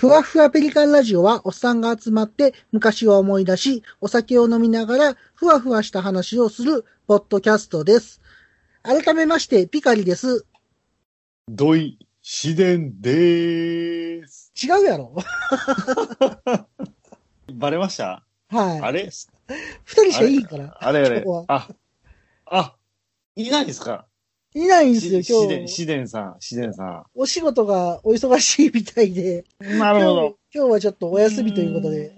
ふわふわペリカンラジオは、おっさんが集まって昔を思い出し、お酒を飲みながら、ふわふわした話をする、ポッドキャストです。改めまして、ピカリです。土井自然でーす。違うやろ バレました？はい。あれ？二人しかいいから。あれ？あれ。あ、あ、いないですか？いないんですよ、今日。自然さん、自然さお仕事がお忙しいみたいで。ん。なるほど。今日はちょっとお休みということで。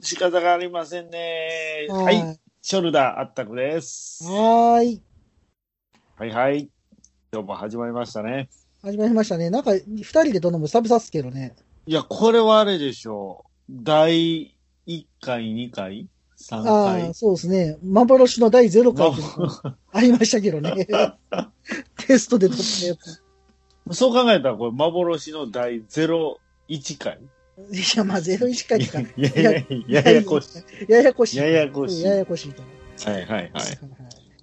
仕方がありませんね。ははいい。ショルダーあったくです。はーい。はいはい。今日も始まりましたね。始まりましたね。なんか、二人で撮るのも久々っすけどね。いや、これはあれでしょう。第1回、2回 ?3 ああ、回そうですね。幻の第0回っていうのがありましたけどね。テストで撮ったやつ。そう考えたら、これ幻の第01回？いや、まあ、01回か。いやいやいや、ややこしい。ややこしい。ややこしいややこしいと。はいはいはい。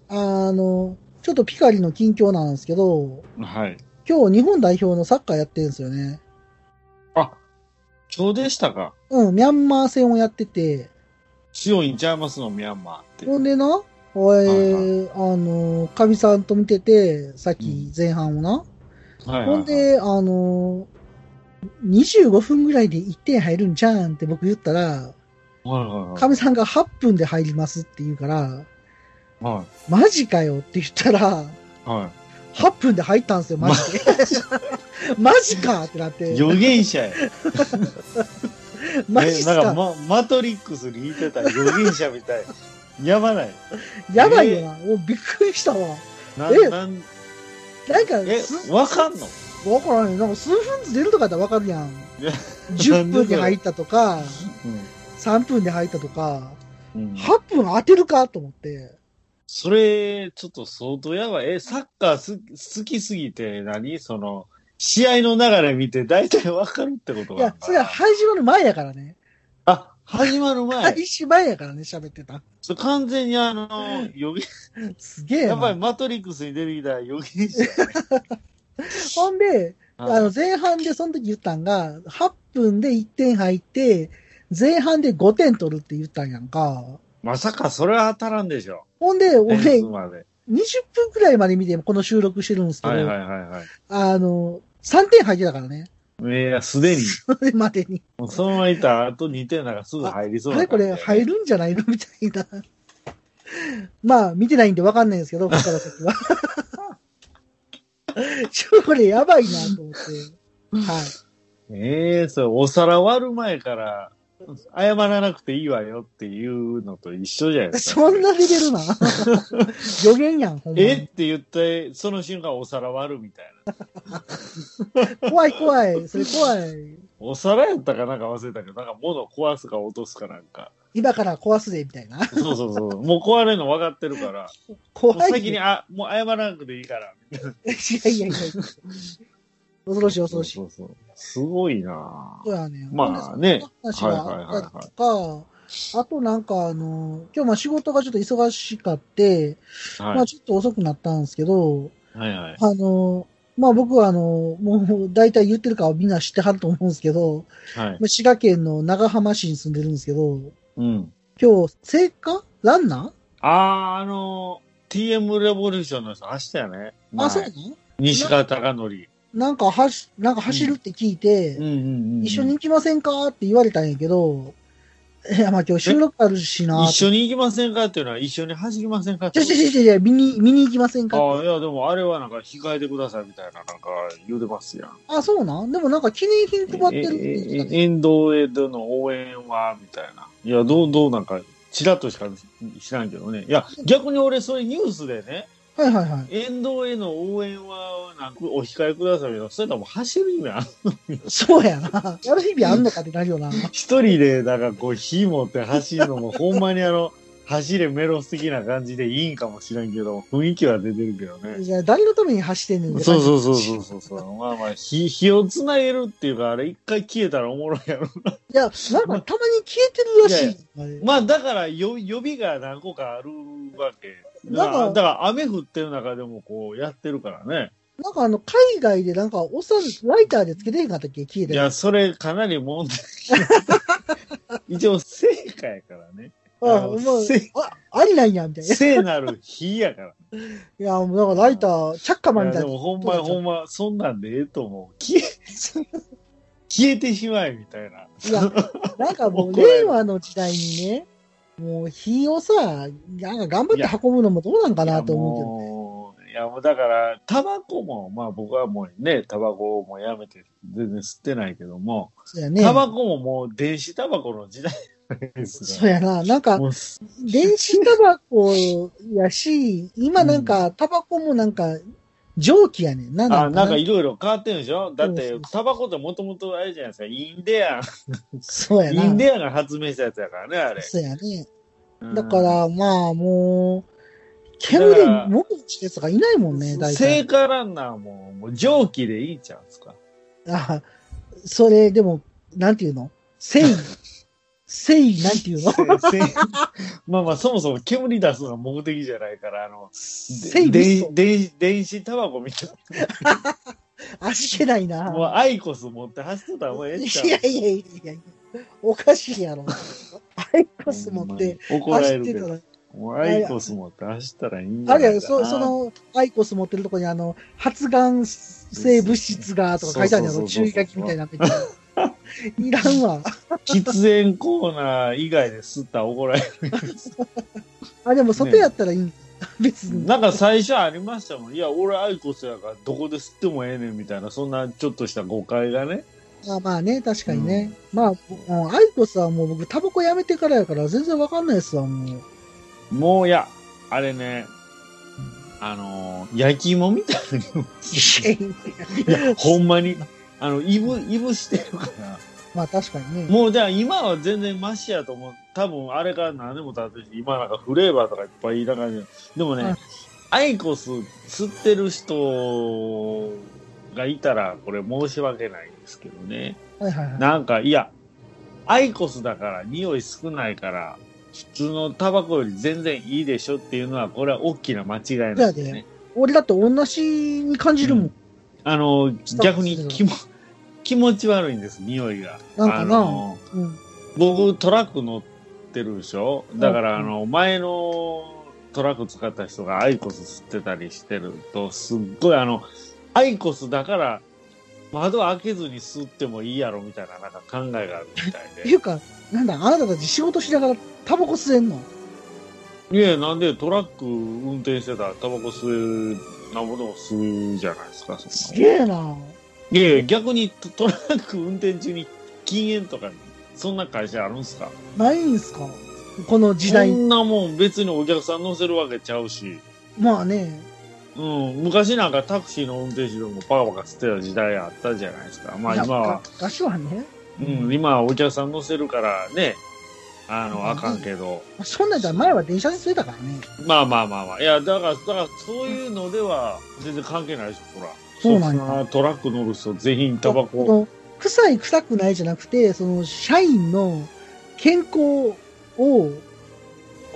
あの、ちょっとピカリの近況なんですけど、はい。今日日本代表のサッカーやってるんですよね。あ、今日でしたかうん、ミャンマー戦をやってて、強いんちゃいますの、ミャンマーって。ほんでな、おえーあの、かみさんと見てて、さっき前半をな、はいはいはいほんで、あの、25分ぐらいで1点入るんじゃんって僕言ったら、はいはいかみさんが8分で入りますって言うから、はい。マジかよって言ったら、はい。は8分で入ったんですよ、マジで。マジかってなってい。。予言者や。マジっすか、えなんか、ま、マトリックスに言ってた予言者みたい。やばない。やばいよな。もうびっくりしたわ。なえなんなんか、えす、わかんの？わからんよ。なんか数分ずつ出るとかやったらわかるやん。いや10分で入ったとか、う3分で入ったとか、ん。うん8分当てるかと思って。それ、ちょっと相当やばい。え、サッカーす好きすぎて何、その、試合の流れ見て大体わかるってこといや、それはは始まる前やからね。あ、始まる前。開始前やからね、喋ってた。それ完全にあの、予言、すげえな。やっぱりマトリックスに出てきた予言者。ほんで、はいあの、前半でその時言ったんが、8分で1点入って、前半で5点取るって言ったんやんか。まさかそれは当たらんでしょ。ほんで、俺、点数20まで。分くらいまで見て、この収録してるんですけど、はいはいはいはい。あの、3点入ってたからね。いや、すでに。それまでに。もうそのままいたら、あと2点なんかすぐ入りそうなあれこれ入るんじゃないの？みたいな。まあ、見てないんでわかんないんですけど、ここから先は。ちょ、これやばいなと思って。はい。ええそれ、お皿割る前から、謝らなくていいわよっていうのと一緒じゃないですか。そんなレベルな 予言やん、ほんまに。え？って言って、その瞬間お皿割るみたいな。怖い怖い。それ怖い。お皿やったかなんか忘れたけど、なんか物壊すか落とすかなんか。今から壊すで、みたいな。そうそうそう。もう壊れるの分かってるから。もう怖い。先に、あ、もう謝らなくていいから。みたいないやいやいや。恐ろしい恐ろしい。そうそうそう。すごいなそうやね。まあね話があったりとか、あとなんかあの、今日まあ仕事がちょっと忙しかって、はい。まあちょっと遅くなったんですけど、はいはい。あの、まあ僕はあの、もう大体言ってるかはみんな知ってはると思うんですけど、はい。まあ滋賀県の長浜市に住んでるんですけど、うん。今日、聖火？ランナあー、あの、TM レボリューションの人走ったよね。ーあ、そう前なの？西川貴則。なんかはし、なんか走るって聞いて、うんうんうん。一緒に行きませんかって言われたんやけど、いや、まあ今日収録あるしな一緒に行きませんかっていうのは一緒に走りませんかってちょちょちょちょ、見に、見に行きませんかああ、いや、でもあれはなんか控えてくださいみたいな、なんか言うてますやん。あ、そうなん？でもなんか記念品配ってるって言ってたね。ええ沿道へでの応援は、みたいな。いや、どう、どうなんか、ちらっとしか知らんけどね。いや、逆に俺、それニュースでね、はいはいはい。沿道への応援は、なんか、お控えくださいみたいな。それともう走る意味あんそうやな。やる日々あんのかってなるよな。一人で、だからこう、火持って走るのも、ほんまにあの、走れメロス的な感じでいいんかもしれんけど、雰囲気は出てるけどね。いや、誰のために走ってんねんってそうそうそうそうそうそう。まあまあ、火、火をつなげるっていうか、あれ一回消えたらおもろいやろ。いや、なんかたまに消えてるらしい。あれまあ、だから、よ、予備が何個かあるわけ。だから、なんかだから雨降ってる中でもこう、やってるからね。なんかあの、海外でなんか、おっさん、ライターでつけてへんかったっけ？消えて。いや、それかなり問題。一応、成果やからね。あ、あのもうせ、あ、ありなんや、みたいな。い聖なる火やから。や、もうなんかライター、チャッカマンみたいな。いやでもほんま、ほんま、そんなんでええと思う。消え、消えてしまえ、みたいな。いや、なんかもう、令和の時代にね、もう火をさ、なんか頑張って運ぶのもどうなんかなと思うけど。思うけど。いや、もうだから、タバコも、まあ僕はもうね、タバコもやめて、全然吸ってないけども、ね。タバコももう電子タバコの時代ですそうやな。なんか、電子タバコやし、今なんか、タバコもなんか、蒸気やねん。なんあ、なんかいいろいろ変わってるんでしょ？だってタバコってもともとあれじゃないですか、インデアン、そうやな。インデアンが発明したやつやからね、あれ。そうやね。うんだから、まあ、もう、煙だからもぐちやつがいないもんね、大聖体。火ランナーも、もう蒸気でいいんちゃうんですか？あそれ、でも、なんていうの？繊維。繊維、なんていうの？まあまあ、そもそも煙出すのが目的じゃないから、あの、でミスト。電電子タバコみたい味気ないな。な。もうアイコス持って走ってたらもうええんいちゃう？やいやいやいやおかしいやろ。アイコス持って、走ってたら。もうアイコス持って走ったらいいんじゃあれや、そそ、の、アイコス持ってるとこにあの、発がん性物質がとか書いてあるやろ、注意書きみたいなの。いらんわ。喫煙コーナー以外で吸ったら怒られる。あ、でも外やったらいいん別に。なんか最初ありましたもん。いや、俺アイコスやからどこで吸ってもええねんみたいな、そんなちょっとした誤解がね。まあまあね、確かにね。まあ、うんアイコスはもう僕タバコやめてからやから全然わかんないですわ、もう。もういや、あれね、あのー焼き芋みたいに。いや、ほんまに、あの、いぶ、いぶしてるから。まあ確かにね。もうじゃあ今は全然マシやと思う。多分あれから何年も経って今なんかフレーバーとかいっぱいいらない。でもね、はいアイコス吸ってる人がいたら、これ申し訳ないんですけどね。はいはいはい。なんか、いや、アイコスだから匂い少ないから、普通のタバコより全然いいでしょっていうのは、これは大きな間違いなんですね。俺だって同じに感じるもん。あの、逆に気も気持ち悪いんです、匂いが。なんかなあのうん。僕トラック乗ってるでしょ？だから、うんあの、前のトラック使った人がアイコス吸ってたりしてると、すっごいあの、アイコスだから、窓開けずに吸ってもいいやろみたいななんか考えがあるみたいっていうか、なんだ、あなたたち仕事しながらタバコ吸えんの？で。いや、なんでトラック運転してたらタバコ吸え、なんぼでも吸うじゃないですか、そすげえな。いやいや、逆にトトラック運転中に禁煙とか、そんな会社あるんすか？ないんすか？この時代そ。んなもん別にお客さん乗せるわけちゃうし。まあね。うん、昔なんかタクシーの運転手でもパカパカ吸ってた時代あったじゃないですか。まあ今は、昔はね。うん、今はお客さん乗せるからね、あの、うんあかんけど。そんなんじゃ前は電車で吸えたからね。まあまあまあまあ。いや、だから、だからそういうのでは全然関係ないでしょ、ほら。そうなんやそトラック乗る人全員タバコ。臭い臭くないじゃなくて、その社員の健康を、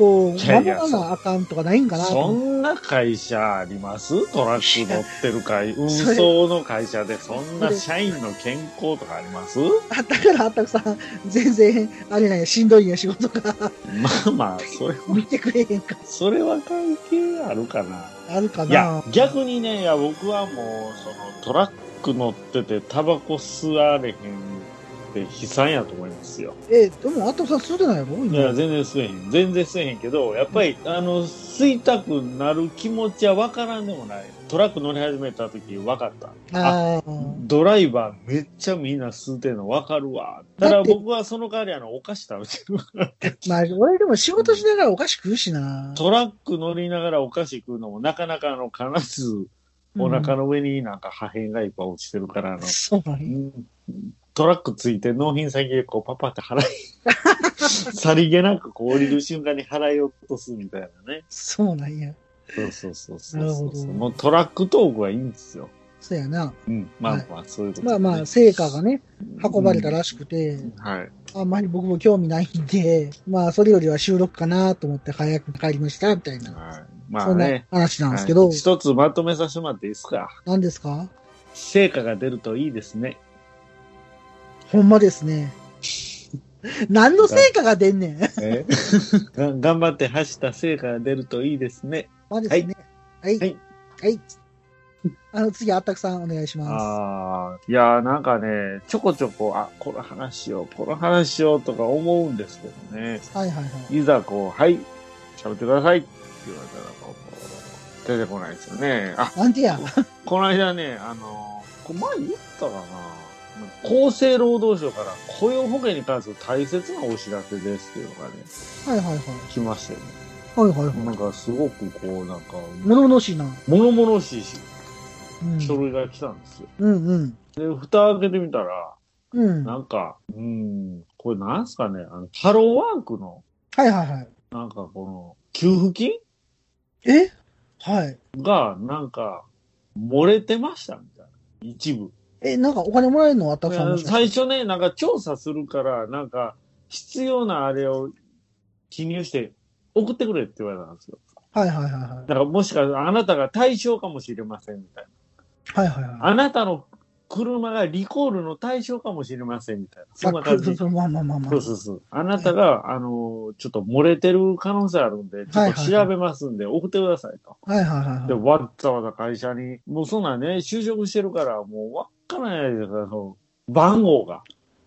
こう、守らなあかんとかないんかなとそんな会社あります？トラック乗ってる会、運送の会社でそんな社員の健康とかあります？あだからあったくさん、全然、あれなんや、しんどいんや、仕事が。まあまあ、それは、見てくれへんか。それは関係あるかな。あるかな。いや、逆にね、いや、僕はもう、その、トラック乗ってて、タバコ吸われへんって悲惨やと思いますよ。え、でも、あったくさん吸ってないやろ？今いや、全然吸えへん。全然吸えへんけど、やっぱり、あの、吸いたくなる気持ちはわからんでもない。トラック乗り始めた時分かった。あ。ドライバーめっちゃみんな吸うてんの分かるわ。ただだって僕はその代わりあの、お菓子食べてるから。まあ、俺でも仕事しながらお菓子食うしな。トラック乗りながらお菓子食うのもなかなかあの、必ずお腹の上になんか破片がいっぱい落ちてるから、あの、そうなんトラックついて納品先でこうパパって払い、さりげなくこう降りる瞬間に払い落とすみたいなね。そうなんや。そうそうそうそうなるほどそうもうトラックトークはいいんですよ。そうやな。うん。まあまあ、そういうこと、まあまあ、成果がね、運ばれたらしくて、はい。あんまり僕も興味ないんで、まあ、それよりは収録かなと思って早く帰りました、みたいな。はい。まそんなあね。話なんですけど、はい一つまとめさせてもらっていいですか？何ですか？成果が出るといいですね。ほんまですね。何の成果が出んねん。頑張って走った成果が出るといいですね。まあですね。はい。はいはい。あの、次、あったくさんお願いします。ああ、いやーなんかね、ちょこちょこ、あ、この話しよう、この話しようとか思うんですけどね。はいはいはい。いざこう、はい、喋ってくださいって言われたらこう、出てこないですよね。あ、なんてや。この間ね、あの、これ前言ったかな。厚生労働省から雇用保険に関する大切なお知らせですっていうのがね、はいはいはい。来ましたよね。はいはいはい。なんかすごくこう、なんか、物々しいな。物々しいしうん。書類が来たんですよ。うんうん。で、蓋開けてみたら、うん。はなんか、うん、これなんすかね、あの、ハローワークの、いはいはい。なんかこの、給付金？え？はい。が、なんか、漏れてましたみたいな。一部。え、なんかお金もらえるのあったくさん最初ね、なんか調査するから、なんか、必要なあれを記入して送ってくれって言われたんですよ。はいはいはいはい。だからもしかしたらあなたが対象かもしれませんみたいはいはいはい。な。あなたの車がリコールの対象かもしれませんみたいな。そんなあ感じ。そうそうまあまあまあまあ。そうそうそう。あなたが、あの、ちょっと漏れてる可能性あるんで、ちょっと調べますんで、送ってくださいと。はいはいはいで、はい。わざわざ会社に、もうそんなんね、就職してるから、もうわからないですから、その、番号が。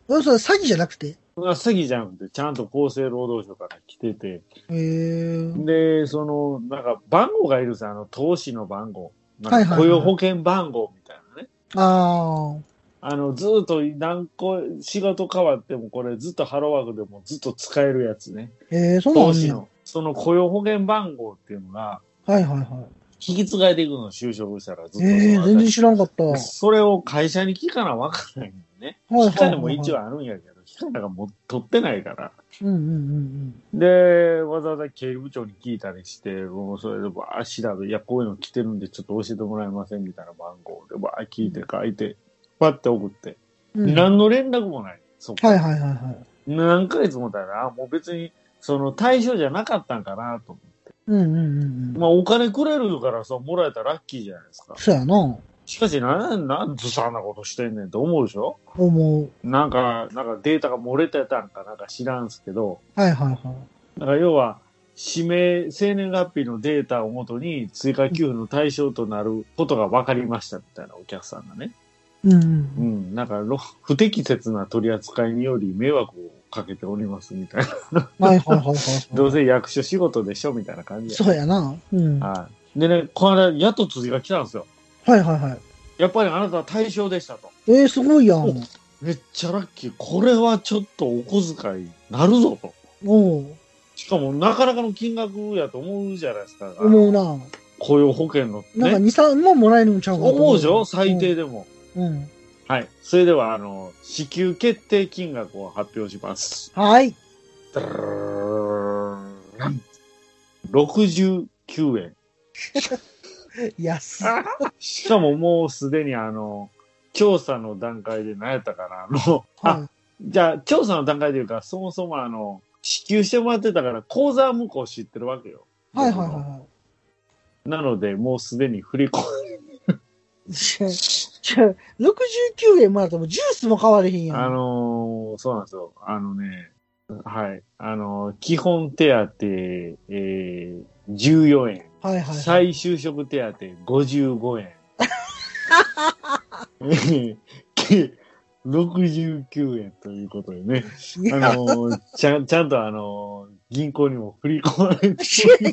えそれ詐欺じゃなくて？詐欺じゃなくて、ちゃんと厚生労働省から来てて。で、その、なんか番号がいるんですよ、あの、投資の番号。なんはいはいはいか雇用保険番号みたいなね。ああの、ずっと何個、仕事変わっても、これずっとハローワークでもずっと使えるやつね。あ。へえ、そうなんや。投資の。その雇用保険番号っていうのが、はいはいは引き継がれていくの、就職したらずっい。と。ええ、全然知らんかった。はいそれを会社に聞かなわからないんでね。はい機械も一応あるんやけど、機械なんかもう取ってないから。うんうんうんで、わざわざ経理部長に聞いたりして、もうそれでばー調べ、いや、こういうの来てるんでちょっと教えてもらえませんみたいな番号で、ばー聞いて書いて、パッて送って、うん。うん何の連絡もない。そこはいはいはいはい。何ヶ月もたら、あ、もう別に、その対象じゃなかったんかなと思って。うんうんうんうん。まあ、お金くれるからさ、もらえたらラッキーじゃないですか。そうやな。しかし、なん、なんずさんなことしてんねんって思うでしょ？思う。なんか、なんかデータが漏れてたんかなんか知らんすけど、はいはいはい。だから要は、指名、生年月日のデータをもとに追加給付の対象となることが分かりましたみたいなお客さんがね。うんうんう。ん。なんかろ、不適切な取り扱いにより迷惑をかけておりますみたいな。はいはいはいはい。どうせ役所仕事でしょみたいな感じや。そうやな。うん。ははい。でね、この間、やっと次が来たんですよ。いはいはい。やっぱりあなたは対象でしたと。えー、すごいやん。めっちゃラッキー。これはちょっとお小遣いなるぞと。おう。しかもなかなかの金額やと思うじゃないですか。思うな。雇用保険のなんかね。2、3万もらえるんちゃうかと思うでしょ？最低でも。うん。はい。それでは、あの、支給決定金額を発表します。はい。ダラーン69円。安い。しかももうすでにあの、調査の段階で何やったかな、あの、あ、はじゃあ、調査の段階というか、そもそもあの、支給してもらってたから、口座向こう知ってるわけよ。い。はいはいはいはなので、もうすでに振り込い。じゃ、じゃ、69円もらってもジュースも買われへんやん。あのーそうなんですよ。あのね、はい。あのー基本手当、えー、14円。はいはいはい。再就職手当55円。69円ということでね。あいや、のーちゃん、ちゃんとあのー銀行にも振り込まれて、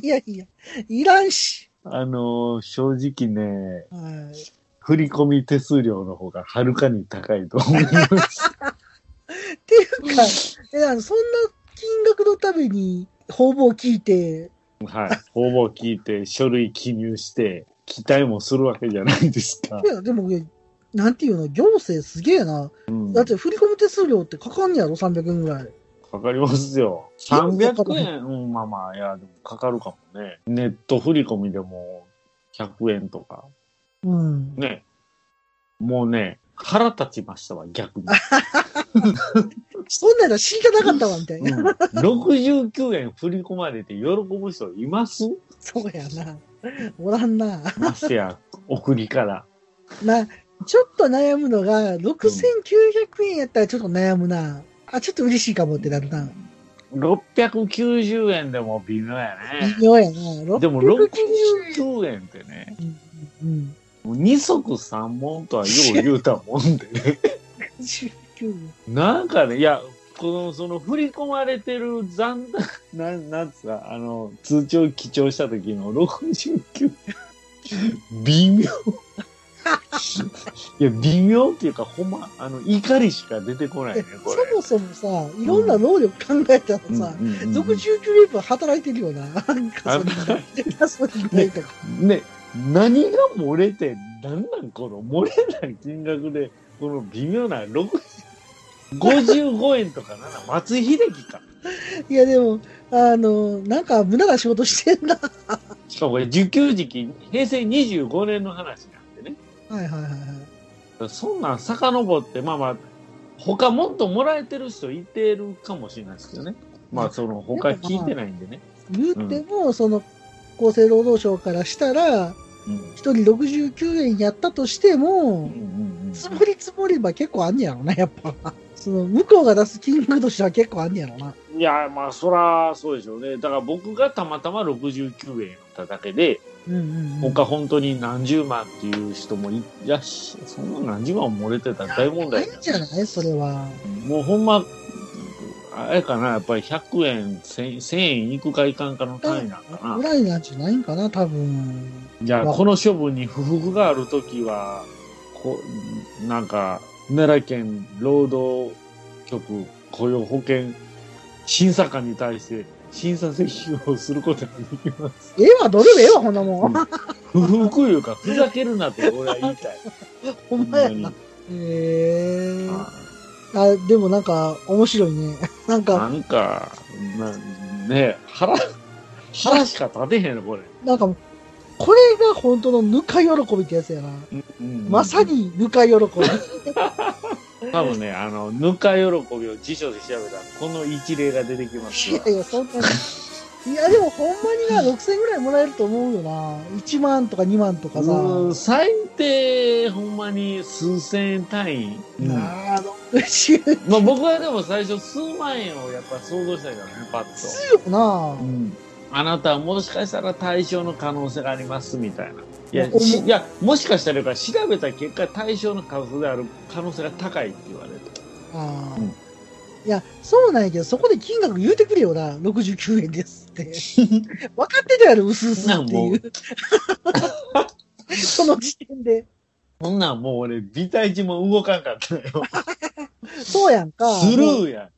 いやいや、いらんし。あのー正直ね、はい。振り込み手数料の方がはるかに高いと思います。っていうか、え、あの、そんな金額のために、方々聞いて、はい。応募聞いて、書類記入して、期待もするわけじゃないですかい。や、でも、えなんていうの、行政すげえな。うん、だって、振り込む手数料ってかかんねやろ、300円ぐらい。かかりますよ。300円、うん、まあまあ、いや、でもかかるかもね。ネット振り込みでも100円とか。うん。ね。もうね、腹立ちましたわ、逆に。そんなの知りたなかったわ、みたいな。うん、69円振り込まれて喜ぶ人います？そうやな。おらんな。ましてや、送りから。まあ、ちょっと悩むのが、6900円やったらちょっと悩むな。あ、ちょっと嬉しいかもってなるな。690円でも微妙やね。微妙やな。でも690 69円ってね、うんうん。二足三門とはよう言うたもんでね。69 なんかね、いや、この、その、振り込まれてる残高、なん、なんつうか、あの、通帳記帳した時の69、微妙。いや、微妙っていうか、ほんま、あの、怒りしか出てこないね、これ。そもそもさ、いろんな労力考えたらさ、うんうんうん69円分働いてるよな。ガソリン代ガソリン代とか。ね、何が漏れて、なんなんこの漏れない金額で、この微妙な6、55円とかなな、松井秀喜か。いやでも、あの、なんか無駄な仕事してんな。しかもこれ、受給時期、平成25年の話なんでね。はいはいはいはい。そんなん遡って、まあまあ、他もっともらえてる人いてるかもしれないですけどね。まあ、その、他聞いてないんでね。言っても、その、厚生労働省からしたら、うん。一人69円やったとしても積もり積もれば結構あんねやろな、やっぱ。その、向こうが出す金額としては結構あんねやろな。うん。いや、まあ、そら、そうでしょうね。だから僕がたまたま69円やっただけで、うんうん、うん。他本当に何十万っていう人もいやし、そんな何十万も漏れてたら大問題ないんじゃない？それは。もうほんま、あれかな、やっぱり100円、1000 1000円いくかいかんかの単位なんかなぐ。らいなんじゃないんかな、多分。じゃあ、わこの処分に不服があるときは、こなんか、奈良県労働局雇用保険審査官に対して審査請求をすることができます。ええわ、どれもええわ、ほんなもん。不服いうか、ふざけるなって俺は言いたい。ほんまやな。へえあ、でもなんか、面白いね。なんなか、んか、なね腹、腹しか立てへんの、これ。なんか、これが本当のぬか喜びってやつやな。うんまさ。にぬか喜び。多分ね、あの、ぬか喜びを辞書で調べたら、この一例が出てきますわいやいや、そんなに。いや、でもほんまにな、6000円ぐらいもらえると思うよな。1万とか2万とかさ。うん最低、ほんまに数千円単位。なあ、60まあ僕はでも最初数万円をやっぱ想像したからね、パッと。よな。うん。あなたはもしかしたら対象の可能性があります、みたいな。いや、いやもしかしたら調べた結果、対象の数である可能性が高いって言われて。ああ、うんいや、そうなんやけど、そこで金額言うてくれよな。69円ですって。分かってたやろ、うすうすっていう。そ の時点で。そんなんもう俺、微体値も動かんかったよ。そうやんか。スルーや。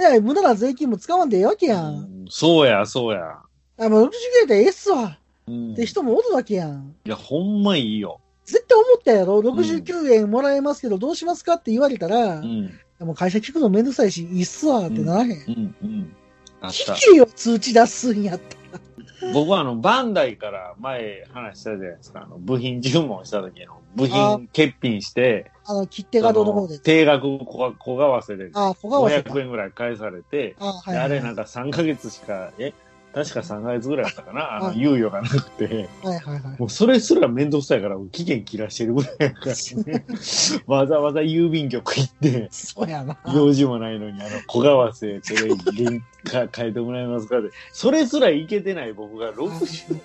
いや、無駄な税金も使わんでええわけや。うんんそうや、そうや。あ、もう69円でええっすわ。うんって人もおるわけやん。いや、ほんまいいよ。絶対思ったやろ ?69 円もらえますけど、どうしますかって言われたら、うん。もう会社聞くのめんどくさいし、いいっすわってならへん。うん、うん。あった。聞けよ、通知出すんやったら。僕はあの、バンダイから前話したじゃないですか。あの、部品注文した時の部品欠品して、あの、切手がどの方で。定額小小為替であ、小川さんか500。円ぐらい返されて、あ、はいではい。あれなんか3ヶ月しか、え確か3ヶ月ぐらいだったかなあはいの、猶予がなくて、はいはいはい。もうそれすらめんどくさいから、期限切らしてるぐらいやからね。わざわざ郵便局行って、そうやな。用事もないのに、あの、小為替、これ、原価変えてもらえますかで、それすらいけてない僕が69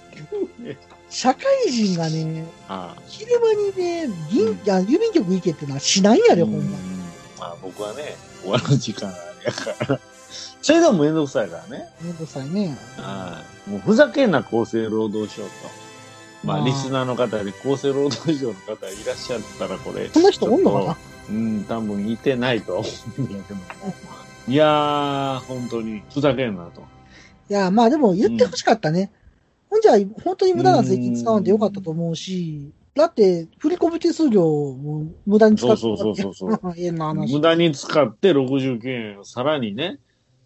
円。社会人がね、ああ昼間にね、銀、あ郵便局行けってのはしないんやで、ほんま。うんまあ僕はね、終わる時間やから。それでもめんどくさいからね。めんどくさいね。はい。もうふざけんな厚生労働省と。まあ、まあリスナーの方で厚生労働省の方いらっしゃったらこれ。そんな人おんのかな？うん、多分いてないとは思うんだけど。いやー、本当にふざけんなと。いや、まあでも言ってほしかったね。ほんじゃ、本当に無駄な税金使わんでよかったと思うし、だって、振込手数料も無駄に使ってそうそうそうそう。無駄に使って69円をさらにね、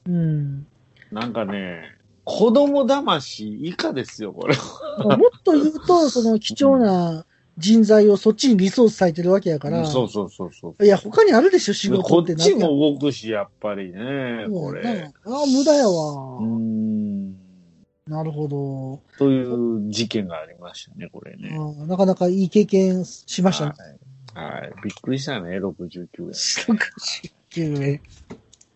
うん。なんかね、子供騙し以下ですよ、これ。もっと言うと、その貴重な人材をそっちにリソース割いてるわけやから、そうそうそうそう。いや、他にあるでしょ、仕事こってっちも動くし、やっぱりね、これ。なああ、無駄やうわ。ーん。うなるほど。という事件がありましたね、これね。あーなかなかいい経験しましたね。はい。はい。びっくりしたね、69円。69円。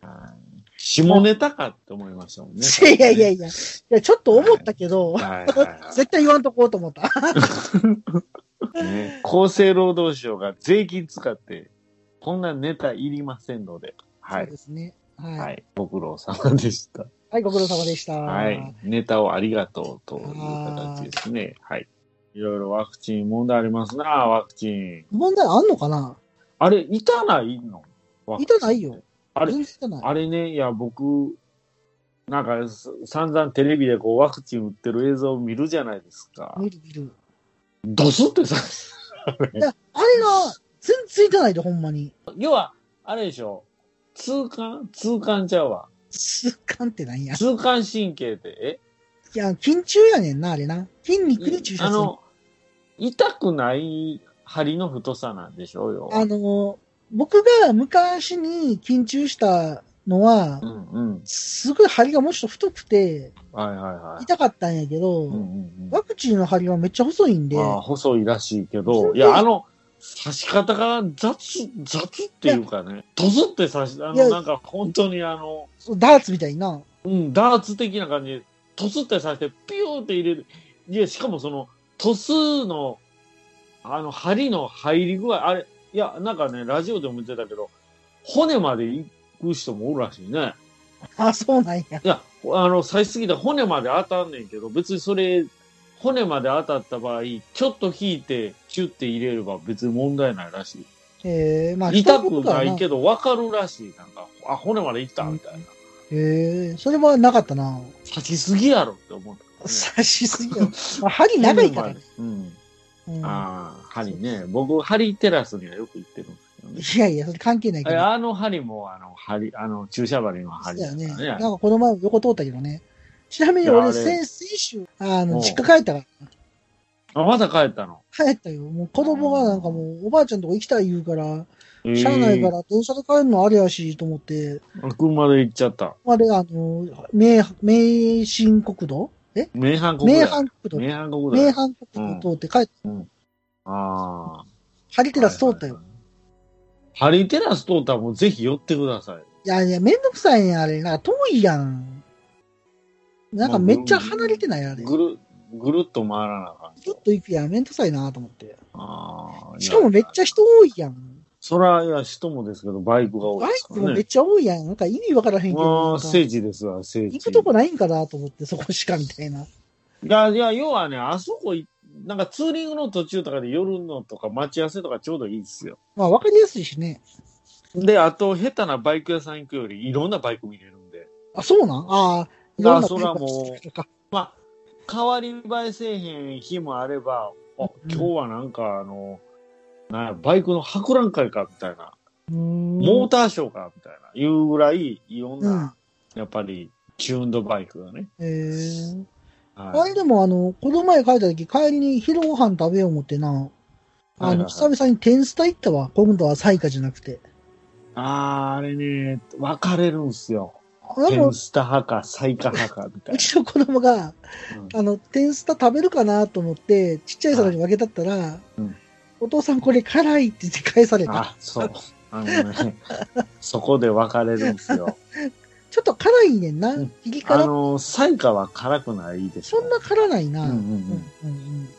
はい下ネタかって思いましたもんね。いやいやいや、いや、ちょっと思ったけど、はいはいは絶対言わんとこうと思った。い、ね。厚生労働省が税金使って、こんなネタいりませんので。はいそうで。すね。はい。はい。ご苦労様でした。はい、ご苦労様でした。はい。ネタをありがとうという形ですね。はい。いろいろワクチン問題ありますな、ワクチン。問題あんのかな？あれ、いたないの？いたないよ。あれ。あれね、いや、僕、なんか、す散々テレビでこう、ワクチン打ってる映像を見るじゃないですか。見る見る。ドスってさ、いや、あれが、全然いたないで、ほんまに。要は、あれでしょ、痛感痛感ちゃうわ。痛感ってなんや。痛感神経って、いや、筋中やねんな、あれな。筋肉に注射する。あの、痛くない針の太さなんでしょうよ。あの、僕が昔に緊張したのはう、んうん。すごい針がもうちょっと太くて、はいはいはい。痛かったんやけど、うんうんうんワクチンの針はめっちゃ細いんで、ああ細いらしいけど、いや、あの、刺し方が雑、雑っていうかね、ドスって刺し、あの、なんか本当にあの、ダーツみたいな。うん、ダーツ的な感じで、トスって刺して、ピューって入れる。いや、しかもその、トスの、あの、針の入り具合、あれ、いや、なんかね、ラジオでも言ってたけど、骨まで行く人もおるらしいね。あ、そうなんや。いや、あの、刺しすぎて骨まで当たんねんけど、別にそれ、骨まで当たった場合、ちょっと引いて、チュッて入れれば別に問題ないらしい。ええまあ、痛くないど。けど、わかるらしい。なんか、あ、骨まで行ったみたいな。ええそれはなかったな。刺しすぎやろって思った、ね。刺しすぎや。まあ、針長いからね。うん。うんああ、針ね。僕、針テラスにはよく行ってるんですけどね。いやいや、それ関係ないけど。えあの針も、あの、針、あの、注射針の針そうだよね。なんかこの前横通ったけどね。ちなみに俺、先先週、あの、実家帰ったから、あ、まだ帰ったの？帰ったよ。もう子供がなんかもう、おばあちゃんとこ行きたい言うから、えーしゃあないから、電車で帰るのあれやし、と思って、車で行っちゃった。あれ、あの、名、名神国道？え？名阪国名だ。阪国道。名阪国名だ。阪国道通って帰って、ああ。ハリテラス通ったよ。ハリテラス通ったらもうぜひ寄ってください。いやいや、めんどくさいねん、あれ。なんか遠いやん。なんかめっちゃ離れてない、あれ。ぐる、ぐるっと回らなあかんちょっと行くやん。めんどくさいなと思って。ああ。しかもめっちゃ人多いやん。そら、いや、人もですけど、バイクが多いバイですからね。クもめっちゃ多いやん。なんか意味わからへんけど。まあ、なんか聖地ですわ、聖地。行くとこないんかなと思って、そこしかみたいな。いや、いや、要はね、あそこい、なんかツーリングの途中とかで寄るのとか待ち合わせとかちょうどいいですよ。まあわかりやすいしね。で、あと、下手なバイク屋さん行くより、いろんなバイク見れるんで。あ、そうなん？ああ。いやろんなバイクが来てるかまあ、代わり映えせえへん日もあれば、あ、うん今日はなんかあの、バイクの博覧会か、みたいな。モーターショーか、みたいな。いうぐらい、いろんな、うん。やっぱり、チューンドバイクがね。えー、あはい。れでもあの、この前帰った時、帰りに昼ご飯食べよう思ってな、はいあの、はいはい久々にテンスタ行ったわ。今度はサイカじゃなくて。あー、あれね、分かれるんすよ。テンスタ派か、サイカ派か、みたいうちの子供が、な。うんあの、テンスタ食べるかなと思って、ちっちゃい皿に分けたったら、うんお父さんこれ辛いって返された。あ、そう。あのね、そこで分かれるんですよ。ちょっと辛いねんな。うんピリ辛。あの、サイカは辛くないでしょ。そんな辛ないな。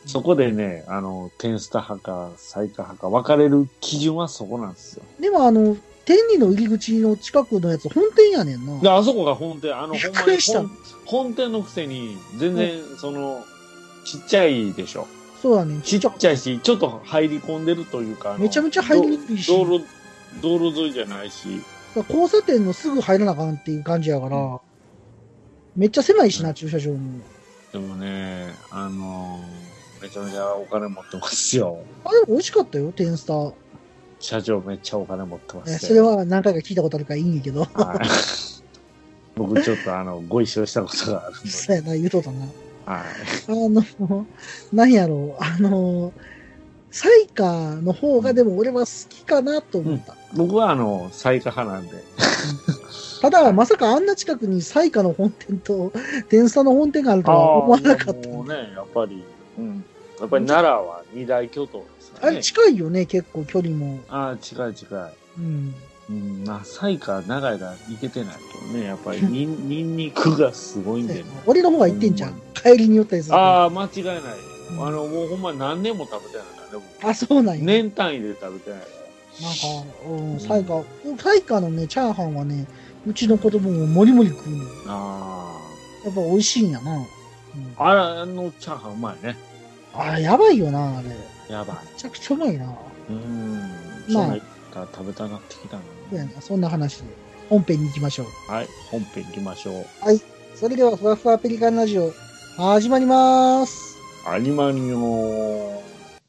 そこでね、あの、テンスタ派か、サイカ派か、分かれる基準はそこなんですよ。でもあの、天理の入り口の近くのやつ、本店やねんな。で、あそこが本店、あの、ほん本店のくせに、全然、その、ちっちゃいでしょ。そうだね。ちっちゃいし、ちょっと入り込んでるというか、めちゃめちゃ入りにくいしど道路、道路沿いじゃないし、交差点のすぐ入らなあかんっていう感じやから、めっちゃ狭いしな、うん駐車場も。でもね、あのめちゃめちゃお金持ってますよ。あ、でも美味しかったよ、テンスタ。社長めっちゃお金持ってまえすよ。それは何回か聞いたことあるからいいんやけど。はい。僕ちょっとあの、ご一緒したことがある。そうやな、言うとったな。はい。あの、何やろう、あの、サイカーの方がでも俺は好きかなと思った。僕はあの、最下派なんで。食ただ、まさかあんな近くに彩花の本店と天差の本店があるとは思わなかった。もうね、やっぱり、うん。やっぱり奈良は二大巨頭ですね。あれ近いよね、結構距離も。ああ、近い近い。うん。うん、まあ、サイカ長いがいけてないけどね、やっぱりニン、ニンニクがすごいんでね。俺の方が行ってんじゃん。帰りに寄ったりすると。ああ、間違いない。うんあの、もうほんま何年も食べてないからね、僕あ、そうなんや。年単位で食べてないかなんか、うん、彩花、彩花のね、チャーハンはね、うちの子供ももりもり食うのよ。ら。あやっぱ美味しいんやな。うん、あ。あれ、あのチャーハンうまいね。あれ、やばいよな、あれ。めやばい。ちゃくちゃうまいな。うん。まあ食べたなってきたな。そうやなそんな話で、本編に行きましょう。はい、本編行きましょう。それでは、ふわふわペリカンラジオ、始まりまーす。アニマニオ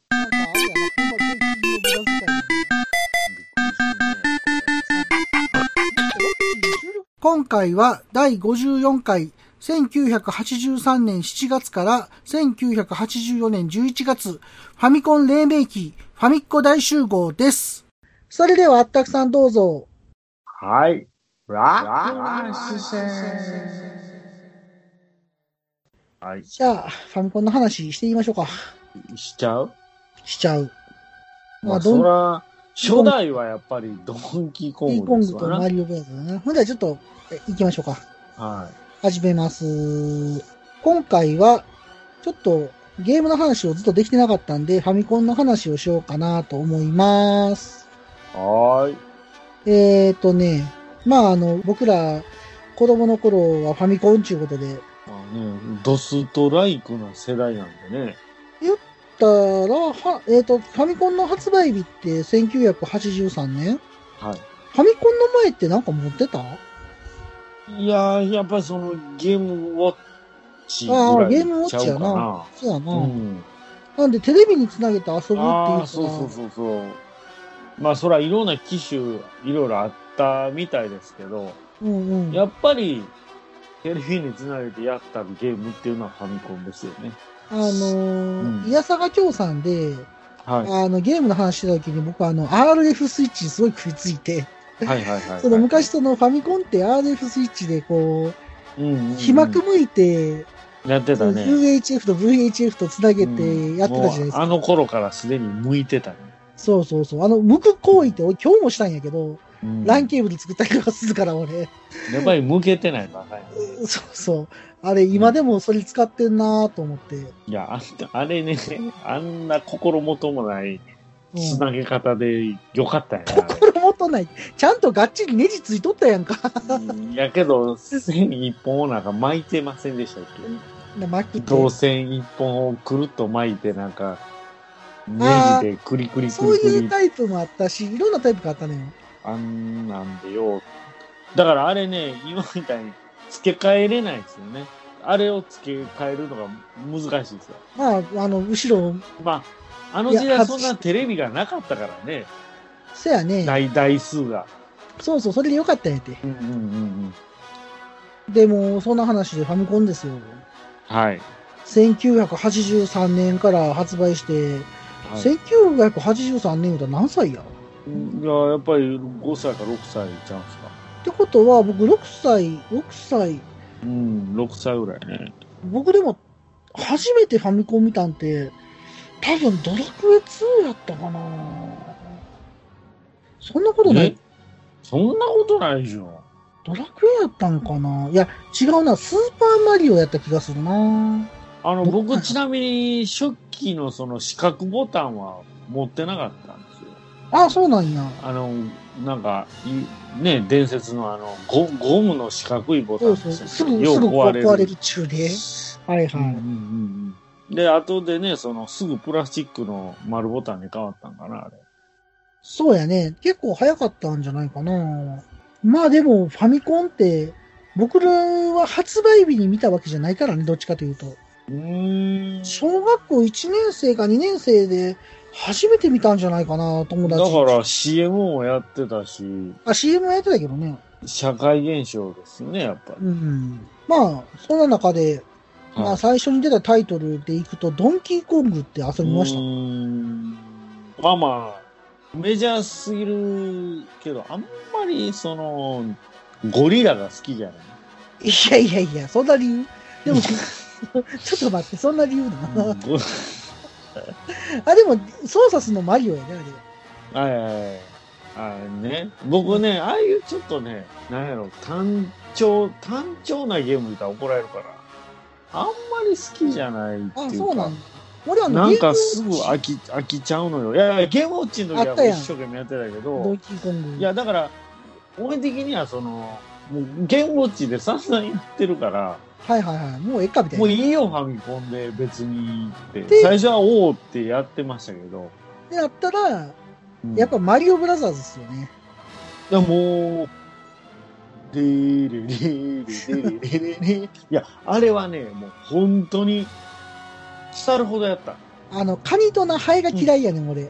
なんかあれやな、ほんまケーキの無駄遣い今回は第54回、1983年7月から1984年11月、ファミコン黎明期、ファミッコ大集合です。それではあったくさんどうぞ。はい。ララッシュはい。じゃあ、ファミコンの話していきましょうか。しちゃう？しちゃう。まあ、どんそら、初代はやっぱりドンキーコンキーコンググですわな。とマリオブラザーズね。ほんではちょっと、え行きましょうか。は始めます。今回は、ちょっとゲームの話をずっとできてなかったんで、ファミコンの話をしようかなと思います。い。はーい。えーとね、まああの、僕ら、子供の頃はファミコンということで、まあね、ドストライクの世代なんでね。たら、は、えーと、ファミコンの発売日って1983年？はファミコンの前ってなんか持ってた？あい。いやー、やっぱりそのゲームウォッチぐあー、らいゲームウォッチやなな。。そうやな。うん。なんでテレビにつなげて遊ぶっていうああ、かそうそうそうそう。まあ、そらいろんな機種、いろいろあったみたいですけど、うんうん。やっぱり、テレビにつなげてやったゲームっていうのはファミコンですよね。あのーうんいやさが京さんで、はい。あの、ゲームの話してた時に僕はあの、RF スイッチにすごい食いついて、はいはいはいはい。その昔そのファミコンって RF スイッチでこうんうんうんう、被膜向いて、やってたね。VHF と VHF とつなげてやってたじゃないですか。もうあの頃からすでに向いてたね。そうそうそう。あの、向く行為って俺今日もしたんやけど、うんランケーブル作ったりとかするから俺。やっぱり向けてないばかり。そうそう。あれ今でもそれ使ってんなと思って。いや、ああれね、あんな心もともないうんつなげ方でよかったんやな。心もとない。ちゃんとがっちりネジついとったやんか。うんやけど、線一本をなんか巻いてませんでしたっけ？巻くって導線一本をくるっと巻いてなんか、ネジでクリクリクそうリクリ。いうタイプもあったし、いろんなタイプがあったのよ。あんなんでよ。だからあれね、今みたいに付け替えれないですよね。あれを付け替えるのが難しいですよ。まあ、あの、後ろ、まあ、あの時代そんなテレビがなかったからね、せやね。大台数が。そうそう、それでよかったんやて。うんうんうんうん。でも、そんな話でファミコンですよ。はい。1983年から発売して、はい、1983年言うたら何歳や？っいや、やっぱり5歳か6歳ちゃうんすか。てことは、僕6歳、6歳、うん、6歳ぐらいね。僕でも、初めてファミコン見たんて、多分ドラクエ2やったかなそんなことない？え？そんなことないでしょ。ドラクエやったんかな？いや、違うな。スーパーマリオやった気がするなあの、僕僕ちなみに初期のその四角ボタンは持ってなかったんですよ。あ、そうなんや。あの、なんか、いね、伝説のあの、ゴゴムの四角いボタンそうそう。ですぐ、よすぐ壊れる。壊れる。中で。はいはい。うんうんうんうんで、後でね、その、すぐプラスチックの丸ボタンに変わったんかな、あれ。そうやね。結構早かったんじゃないかな。まあでも、ファミコンって、僕らは発売日に見たわけじゃないからね、どっちかというと。うーん。小学校1年生か2年生で初めて見たんじゃないかな、友達。だから CM もやってたし、あ、CM やってたけどね。社会現象ですね、やっぱり。うん。まあ、そんな中で、まあはい最初に出たタイトルでいくと、ドンキーコングって遊びましたうー。んまあまあ、メジャーすぎるけど、あんまりその、ゴリラが好きじゃないいやいやいや、そんな理由？でも、ちょっと待って、そんな理由な あ、でも、操作するのマリオやね、あれ。はいはいはい。あね、僕ね、ああいうちょっとね、なんやろ、単調、単調なゲーム言ったら怒られるから、あんまり好きじゃないっていうか。あ、そうなんだ。俺あの、なんかすぐ飽き、飽きちゃうのよ。いやいや、ゲームウォッチの時は一生懸命やってたけドど。いや、だから、俺的にはその、もう、ゲームウォッチで散々やってるから、はいはいはい、もうええかみたいな。もういいよ、ファミコンで別にって。最初はおおってやってましたけど。で、やったら、やっぱマリオブラザーズですよね。いや、もう、でーれれれれれいや、あれはね、もう本当に、腐るほどやった。あの、カニとナハエが嫌いやね、うん、俺。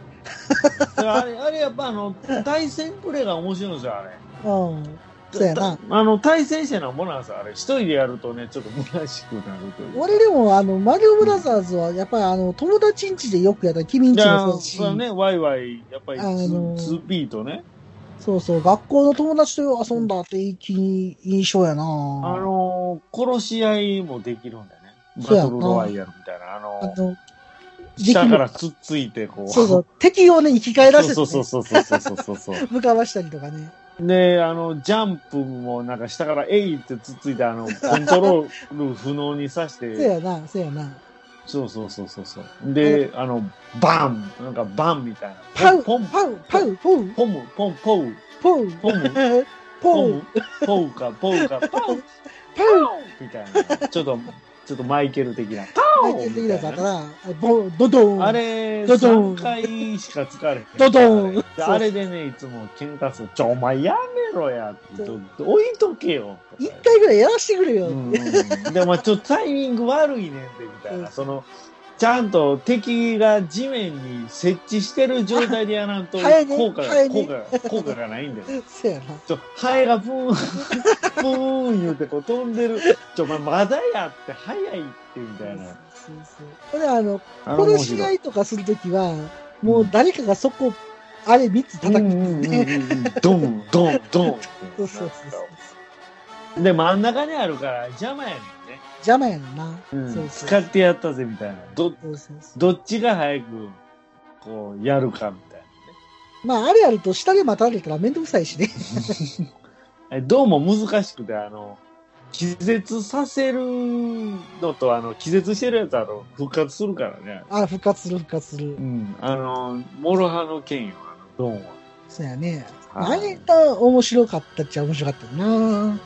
あれ、あれやっぱあの、対戦プレーが面白いんですよ、あれ。うん。そうやな。あの、対戦者のモナーズあれ、一人でやるとね、ちょっと虚しくなるという。俺でも、あの、マリオブラザーズは、やっぱり、あの、友達んちでよくやった、君んちもそうし。そうね、ワイワイ、やっぱり、あの、2P とね。そうそう、学校の友達と遊んだっていい印象やなあの、殺し合いもできるんだよね。バトルロワイヤルみたいな。あの、あの下からつっついて、こう。そうそう、敵をね、生き返らせて、ね、そうそうそうそうそうそうそう。向かわしたりとかね。で、あの、ジャンプもなんか下からえいってつっついて、あの、コントロール不能にさしそうて、やな、そうやな。そうそうそうそうそう。で、あの、バンなんかバンみたいな。パウ、ポン、パウ、パウ、ポウ、ポム、ポン、ポウ、ポウ、ポム、ポウ。ポウか、ポウか、パウ、パウ、みたいな。ちょっと、ちょっとマイケル的な。パマイケル的なやつあったら、ボドドン。あれ、ドドン3回しか使われへん。ドドンであれでね、いつも喧嘩する。ちょ、お前やめろや置いとけよ。一回ぐらいやらしてくれよ。うん。でも、ちょっとタイミング悪いねんで、みたいな。その、ちゃんと敵が地面に設置してる状態でやらんと、効果が、効果が、効果がないんだよ。そうやな。ちょ、ハエがプーン、プーン言うてこう飛んでる。ちょ、まだやって早いって、みたいな。そうそう。これあの、殺し合いとかするときは、もう誰かがそこ、あれ3つ叩く。うんうんうんうんドン、ドン、ドン そうそうそう。で、真ん中にあるから邪魔やねんね。邪魔やねんな。うんそうそう。使ってやったぜ、みたいな。ど、そうそうそうどっちが早く、こう、やるか、みたいまあ、あれやると下で待たれたらめんどくさいしね。どうも難しくて、あの、気絶させるのと、あの、気絶してるやつは、あの、復活するからね。あ復活する復活するう。ん。あの、諸刃の剣よ、あの、ドンは。そうやね。はいあれが面白かったっちゃ面白かったよな。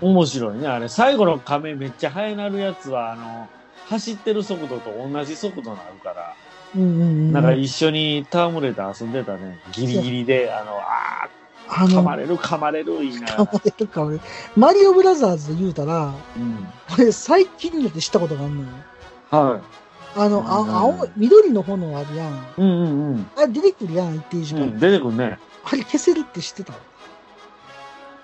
面白いね。あれ、最後の亀めっちゃ速なるやつは、あの、走ってる速度と同じ速度になるから、うんうんうん。なんか一緒に戯れて遊んでたね。ギリギリで、あの、ああー、噛まの、れる噛まれる言いながら。かまれるかまれる。マリオブラザーズで言うたら、うん。これ最近になって知ったことがあるのよ。はあの、うんあ青い、緑の炎あるやん。い。うんうんうん。あれ出てくるやん、一定時間。うん、出てくるね。あれ消せるって知ってた？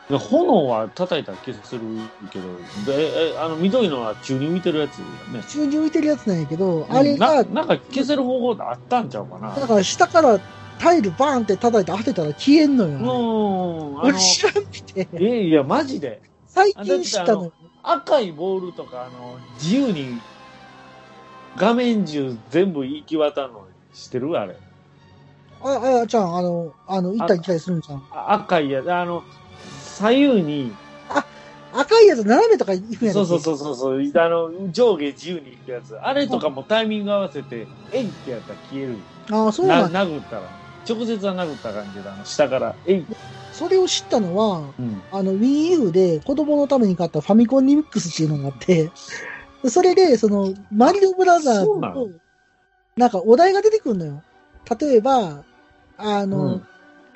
炎は叩いたら消せるけど、で、え、あの、緑のは中に浮いてるやつよね。宙に浮いてるやつなんやけど、あれうんが、ななんか消せる方法あったんちゃうかな。だから下からタイルバーンって叩いて当てたら消えんのよ。うん。俺、知らんくて、え、いや、マジで。最近知ったのよ。赤いボールとか、あの、自由に、画面中全部行き渡るの知ってるあれ。あ、あ、ちゃん、あの、あの、行ったり来たりするんじゃん。あ赤いやつ、あの、左右に、赤いやつ斜めとか行くんやそうそうう。そうそうそう、あの、上下自由に行くやつ。あれとかもタイミング合わせて、えいってやったら消える。ああ、そうななんだ。殴ったら。直接は殴った感じで、あの、下から、えい。それを知ったのは、うん。あの、Wii U で子供のために買ったファミコンリミックスっていうのがあって、それで、その、マリオブラザーと、なんかお題が出てくるのよ。例えば、あの、うん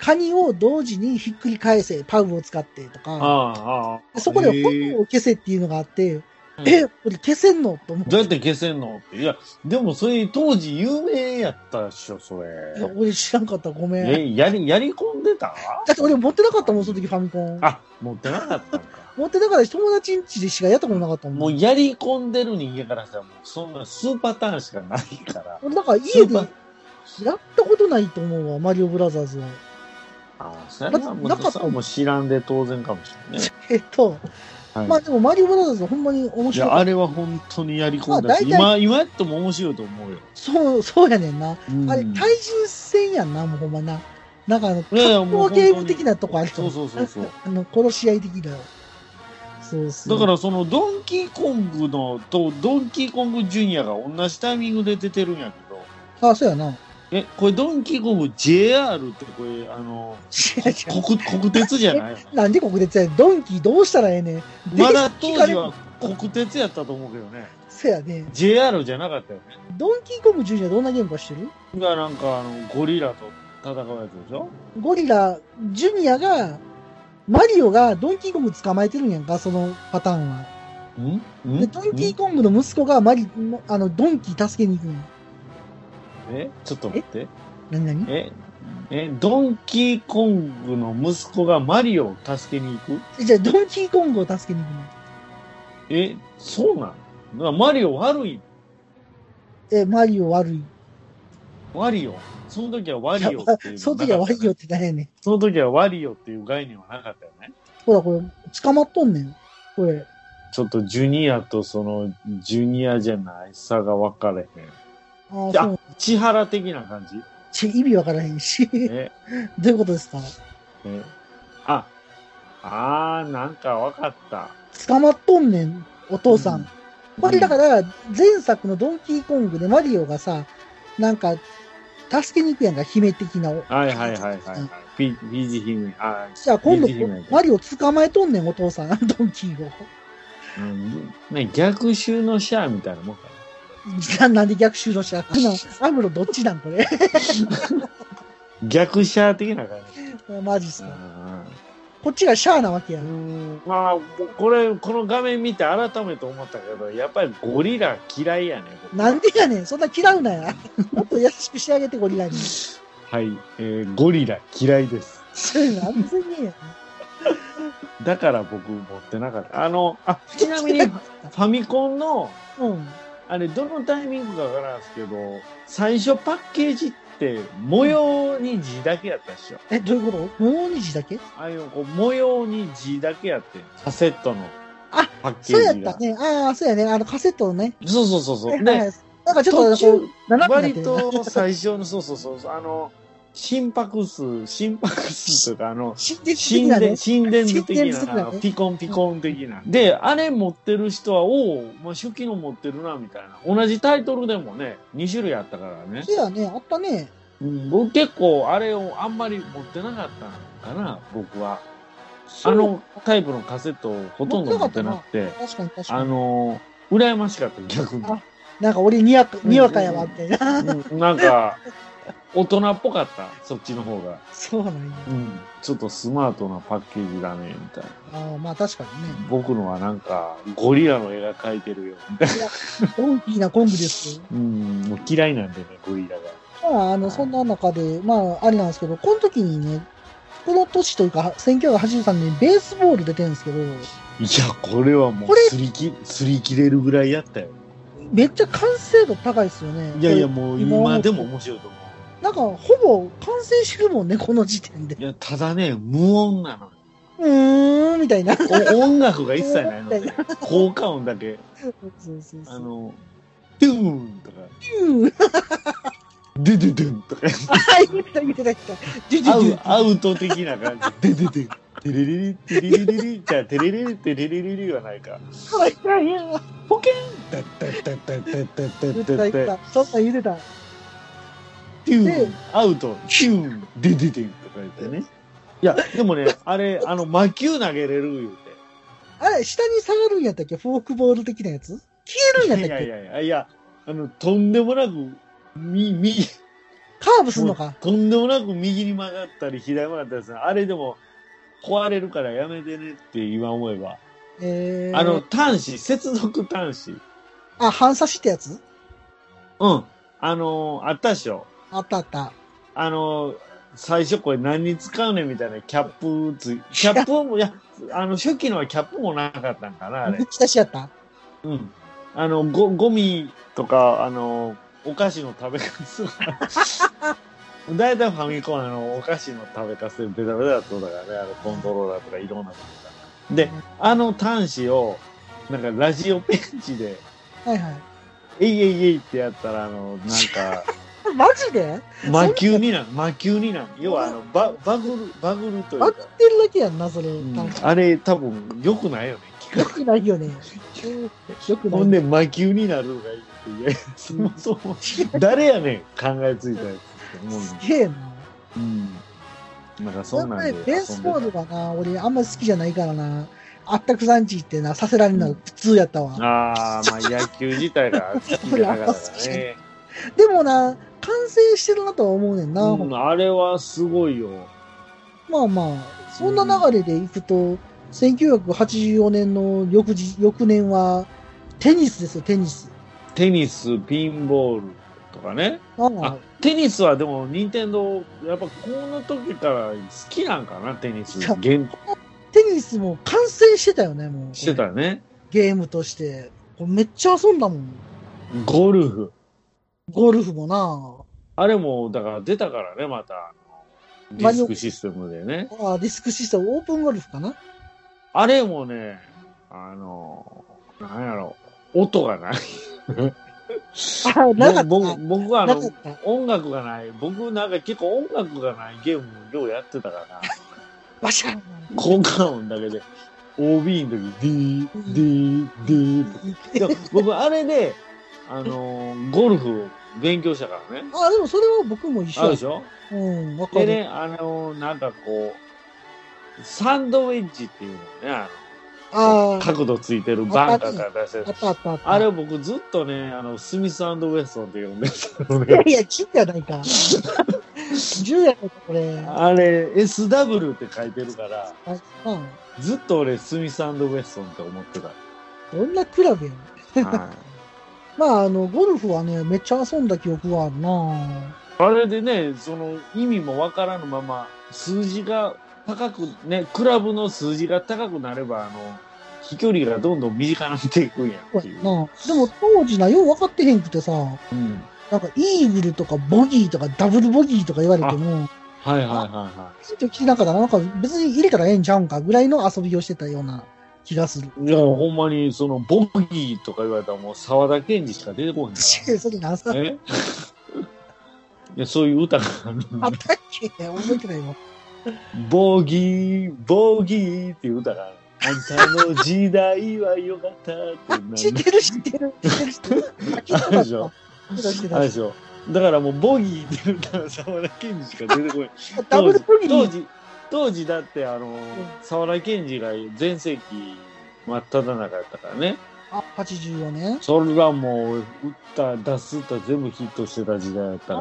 カニを同時にひっくり返せ、パウを使ってとか、ああ、ああ。そこで炎を消せっていうのがあって、うんえ、これ消せんの？と思って。どうやって消せんの？って。いや、でもそれ当時有名やったでしょ、そいやれ。俺知らんかった、ごめん。だえ、やり、やり込んでた？って俺持ってなかったもん、その時ファミコン。あ、持ってなかったんか。持ってなかったし、友達ん家でしかやったことなかったもん。もうやり込んでる人間からしたら、もうそんな数パターンしかないから。俺なんかス家でやったことないと思うわ、マリオブラザーズは。ああ、それはなかったもう知らんで当然かもしれないね。えっと、はいまあでもマリオブラザーズほんまに面白い。あれは本当にやり込んだし、まあ今、今やっても面白いと思うよ。そう、そうやねんな。うんあれ、対人戦やんな、もうほんまな。なんかあの、格闘ゲーム的なとこあるそうそうそうそう。あの、殺し合い的な。そうそう。だからそのドンキーコングのとドンキーコングジュニアが同じタイミングで出てるんやけど、あ、そうやな。え、これドンキーコング JR ってこれ、あの、国、国鉄じゃないよなんで国鉄やドンキーどうしたらええねん？な。まだで当時は国鉄やったと思うけどね。そうやね。JR じゃなかったよね。ドンキーコングジュニアどんなゲームか知ってる？がなんかあの、ゴリラと戦うやつでしょ？ゴリラ、ジュニアが、マリオがドンキーコング捕まえてるんやんか、そのパターンは。ん？ん？で、ドンキーコングの息子がマリ、あの、ドンキー助けに行くんや。えちょっと待って。なになにええ、ドンキーコングの息子がマリオを助けに行く？じゃあ、ドンキーコングを助けに行くの？え、そうなんだからマリオ悪いえ、マリオ悪い。ワリオ？その時はワリオっていうその時は悪いよっってなんやねん。その時はワリオっていう概念はなかったよね。ほら、これ、捕まっとんねん。これ。ちょっとジュニアとそのジュニアじゃないさが分かれへん。あ。千原的な感じ？ち意味わからへんし。どえ、ういうことですか？え、あ、あー、なんか分かった。捕まっとんねん、お父さん。うんだから、前作のドンキーコングでマリオがさ、なんか、助けに行くやんか、姫的な。はいはいはいはいはいうん。ピピーチ姫。あじゃあ今度マリオ捕まえとんねん、お父さん、ドンキーを。うん、ね、逆襲のシャアみたいなもんかじゃあなんで逆襲のしゃあアムロどっちなんこれ？な。逆シャア的な感じ。マジっすか。あこっちがシャアなわけやまあ、これ、この画面見て改めて思ったけど、やっぱりゴリラ嫌いやね。僕なんでやねん、そんな嫌うなや。もっと優しくしてあげて、ゴリラに。はい、えー、ゴリラ嫌いです。そういうの安全にや。だから僕持ってなかった。あの、あ、ちなみにファミコンの、うん。あれ、どのタイミングかわからんですけど、最初パッケージって模様に字だけやったでしょ。え、どういうこと？もう虹だけ？ああいうこう模様に字だけやってんカセットのあパッケそうや。ったね。ああ、そうやね。あの、カセットのね。そうそうそうそう。はいで、はいなんかちょっと、割と最初の、そうそうそう、あの、心拍数、心拍数とか、あの、心電、。心電図的なピコンピコン的な。で、あれ持ってる人は、おお、まあ、初期の持ってるな、みたいな。同じタイトルでもね、2種類あったからね。そうやね。あったね。うん僕結構、あれをあんまり持ってなかったのかな、僕は。あのタイプのカセットをほとんど持ってなくて。確かに確かあに。のー、羨ましかった、逆に。あなんか俺にわか、にわかやわ、みたいな。うんなんか、大人っぽかった、そっちの方が。そうなんや。うん。ちょっとスマートなパッケージだね、みたいな。ああ、まあ確かにね。僕のはなんか、ゴリラの絵が描いてるよ、みたいな。ドンキーなコングですよ。うん、もう嫌いなんでね、ゴリラが。まあ、あの、そんな中で、まあ、あれなんですけど、この時にね、この年というか、1983年にベースボール出てるんですけど、いや、これはもう、すりき、すり切れるぐらいやったよ。めっちゃ完成度高いですよね。いやいや、こもう今でも面白いと思う。れなんか、ほぼ完成してるもんね、この時点で。いや、ただね、無音なのよ。うーん、みたいな。音楽が一切ないので、効果音だけ。そうそう。あの、ドゥーンとか、うん。デデデンとか、あ、言ってた、言ってた、言ってた。アウト的な感じ。デデデン。テレレレ、テレレレレ、じゃあ、テレレレ、テレレレレはないか。はいはいはいポケンタッタッタッタッタッタッタ言ってた、ッタッタ言ってた。そんなん言ってた。でピューン、アウト、ヒューン、デデデンとか言ってね。いや、でもね、あれ、あの、魔球投げれる言うて。あれ、下に下がるんやったっけ？フォークボール的なやつ？消えるんやったっけ？いやいやいや、いや、あの、とんでもなく、み、み、カーブすんのか？とんでもなく右に曲がったり、左に曲がったりする。あれでも、壊れるからやめてねって今思えば。えー、あの、端子、接続端子。あ、反射してやつ？うん。あのあったでしょ。あったあった。あの最初これ何に使うねんみたいなキャップつい、キャップも、いや、あの、初期のはキャップもなかったんかな、あれしやった。うん。あの、ご、ゴミとか、あの、お菓子の食べかすが 大体ファミコンあの、お菓子の食べかすでベタベタだっただからね、あの、コントローラーとかいろんなものが。で、あの端子を、なんかラジオペンチで、はいはい。えいえいえいってやったら、あの、なんか、マジで？魔球になる、魔球になる。要は、あの、ババグる、バグるというかバグっ、てるだけやんな、それ。うんなんかあれ多分良くないよね。よくないよね。よくない。ほんで魔球になるのがいいって、いや、そもそも、誰やねん、考えついたやつって思うすげえな。うん。なんかそんなんでやっぱりベースボールがな、俺あんま好きじゃないからな。あったくさんちってな、させられるのが普通やったわ。たああ、まあ野球自体が好き じゃなかったからね。でもな、完成してるなとは思うねんな。うん、あれはすごいよ。まあまあ、そんな流れでいくと、1984年の翌日、翌年は、テニスですよ、テニス。テニス、ピンボールとかね。あテニスはでも、任天堂やっぱこの時から好きなんかな、テニスいや。ゲームテニスも完成してたよね、もう。してたね。ゲームとして。めっちゃ遊んだもん。ゴルフ。ゴルフもな。あれも、だから出たからね、また。ディスクシステムでね。ああ、ディスクシステム、オープンゴルフかな？あれもね、あの、なんやろ、音がない。ああ、なか。僕僕はあの。音楽がない。僕なんか結構音楽がないゲームようやってたから、バシャン効果音だけで、OB の時、ディー、ディー、ディーでも僕あれで、あのーゴルフを勉強したからね。ああ、でもそれは僕も一緒やあるでしょ？うん、わかる。でね、あのーなんかこう、サンドウェッジっていうのね、あの、ああ、角度ついてるバンカーから出せるあ。ったあったあった。あれを僕ずっとね、あの、スミスウェストンって呼んでたのね。いやいや、10やないか。10やないか、これ。ああれ、SW って書いてるから、あずっと俺スミスウェストンって思ってた。どんなクラブやん。はまあ、あの、ゴルフはね、めっちゃ遊んだ記憶はあるない、あれでね、その意味もわからぬまま、数字が高く、ね、クラブの数字が高くなれば、あの、飛距離がどんどん短くなっていくんやっていう。なでも当時な、よう分かってへんくてさ、うん。なんかイーグルとかボギーとかダブルボギーとか言われても、はいはいはいはちょっと聞きなかったな。なんか別に入れたらええんちゃうんかぐらいの遊びをしてたような気がする。い。いや、ほんまに、その、ボギーとか言われたらもう沢田研二しか出てこへんかそれなさら。、え？いや、そういう歌があるあったっけ？覚えてないわ。ボギー、ボギーっていう歌がある。あんたの時代はよかったってな知ってる知ってる知ってる知ってる。でしょあれでしょ？だからもうボギーっていう歌が沢田研二しか出てこない。ダブルボギー。当時、当時だってあの、沢田研二が全盛期真っ只中やったからね。あ、84年？それがもう、打った、出す歌全部ヒットしてた時代やったか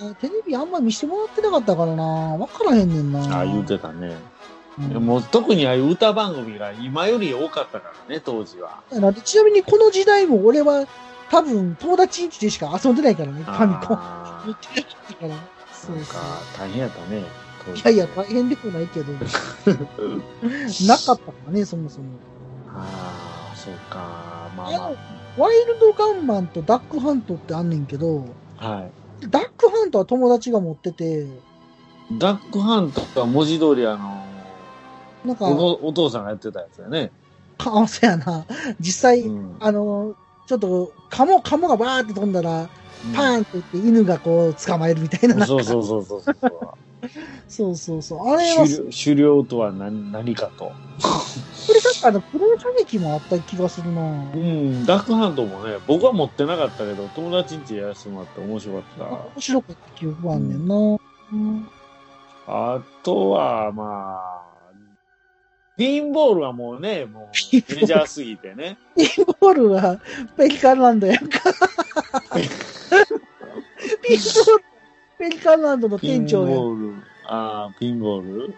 ら、テレビあんま見してもらってなかったからな。わからへんねんな。ああ言うてたね。うんもう特にああいう歌番組が今より多かったからね、当時は。だってちなみにこの時代も俺は多分友達ん家でしか遊んでないからね、ファミコン。そうか。大変やったね。いやいや、大変でもないけど。なかったからね、そもそも。ああ、そうか。まああの、ワイルドガンマンとダックハントってあんねんけど、まあ。はい。ダックハントは友達が持ってて、ダックハントは文字通りあの、なんか、おのお父さんがやってたやつだよね。か、そうやな。実際、うん。あの、ちょっと、カモ、カモがバーって飛んだら、パーンって言って犬がこう捕まえるみたいな。なんかそうそうそうそうそう。そうそうそう。あれは、狩猟とは何何かと。これ確かあの、プロ射撃もあった気がするなうん、ダックハントもね、僕は持ってなかったけど、友達ん家やらせてもらって面白かっ面白かった記憶はあんねんな、うんた。あとは、まあ、ピンボールはもうね、もうメジャーすぎてね。ピンボールはペリカンランドやんか。ピンボール、ペリカンランドのピン店長やん。ボール、ああ、ピンボール？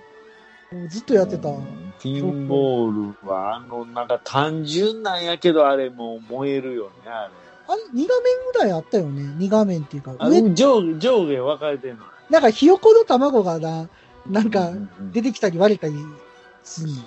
もうずっとやってた。うんピンボールは、あの、なんか単純なんやけど、あれもう燃えるよね、あれ。あれ、2画面ぐらいあったよね。2画面っていうか。あ上、上下、上下分かれてんの？なんかひよこの卵がな、なんか出てきたり割れたりすんの。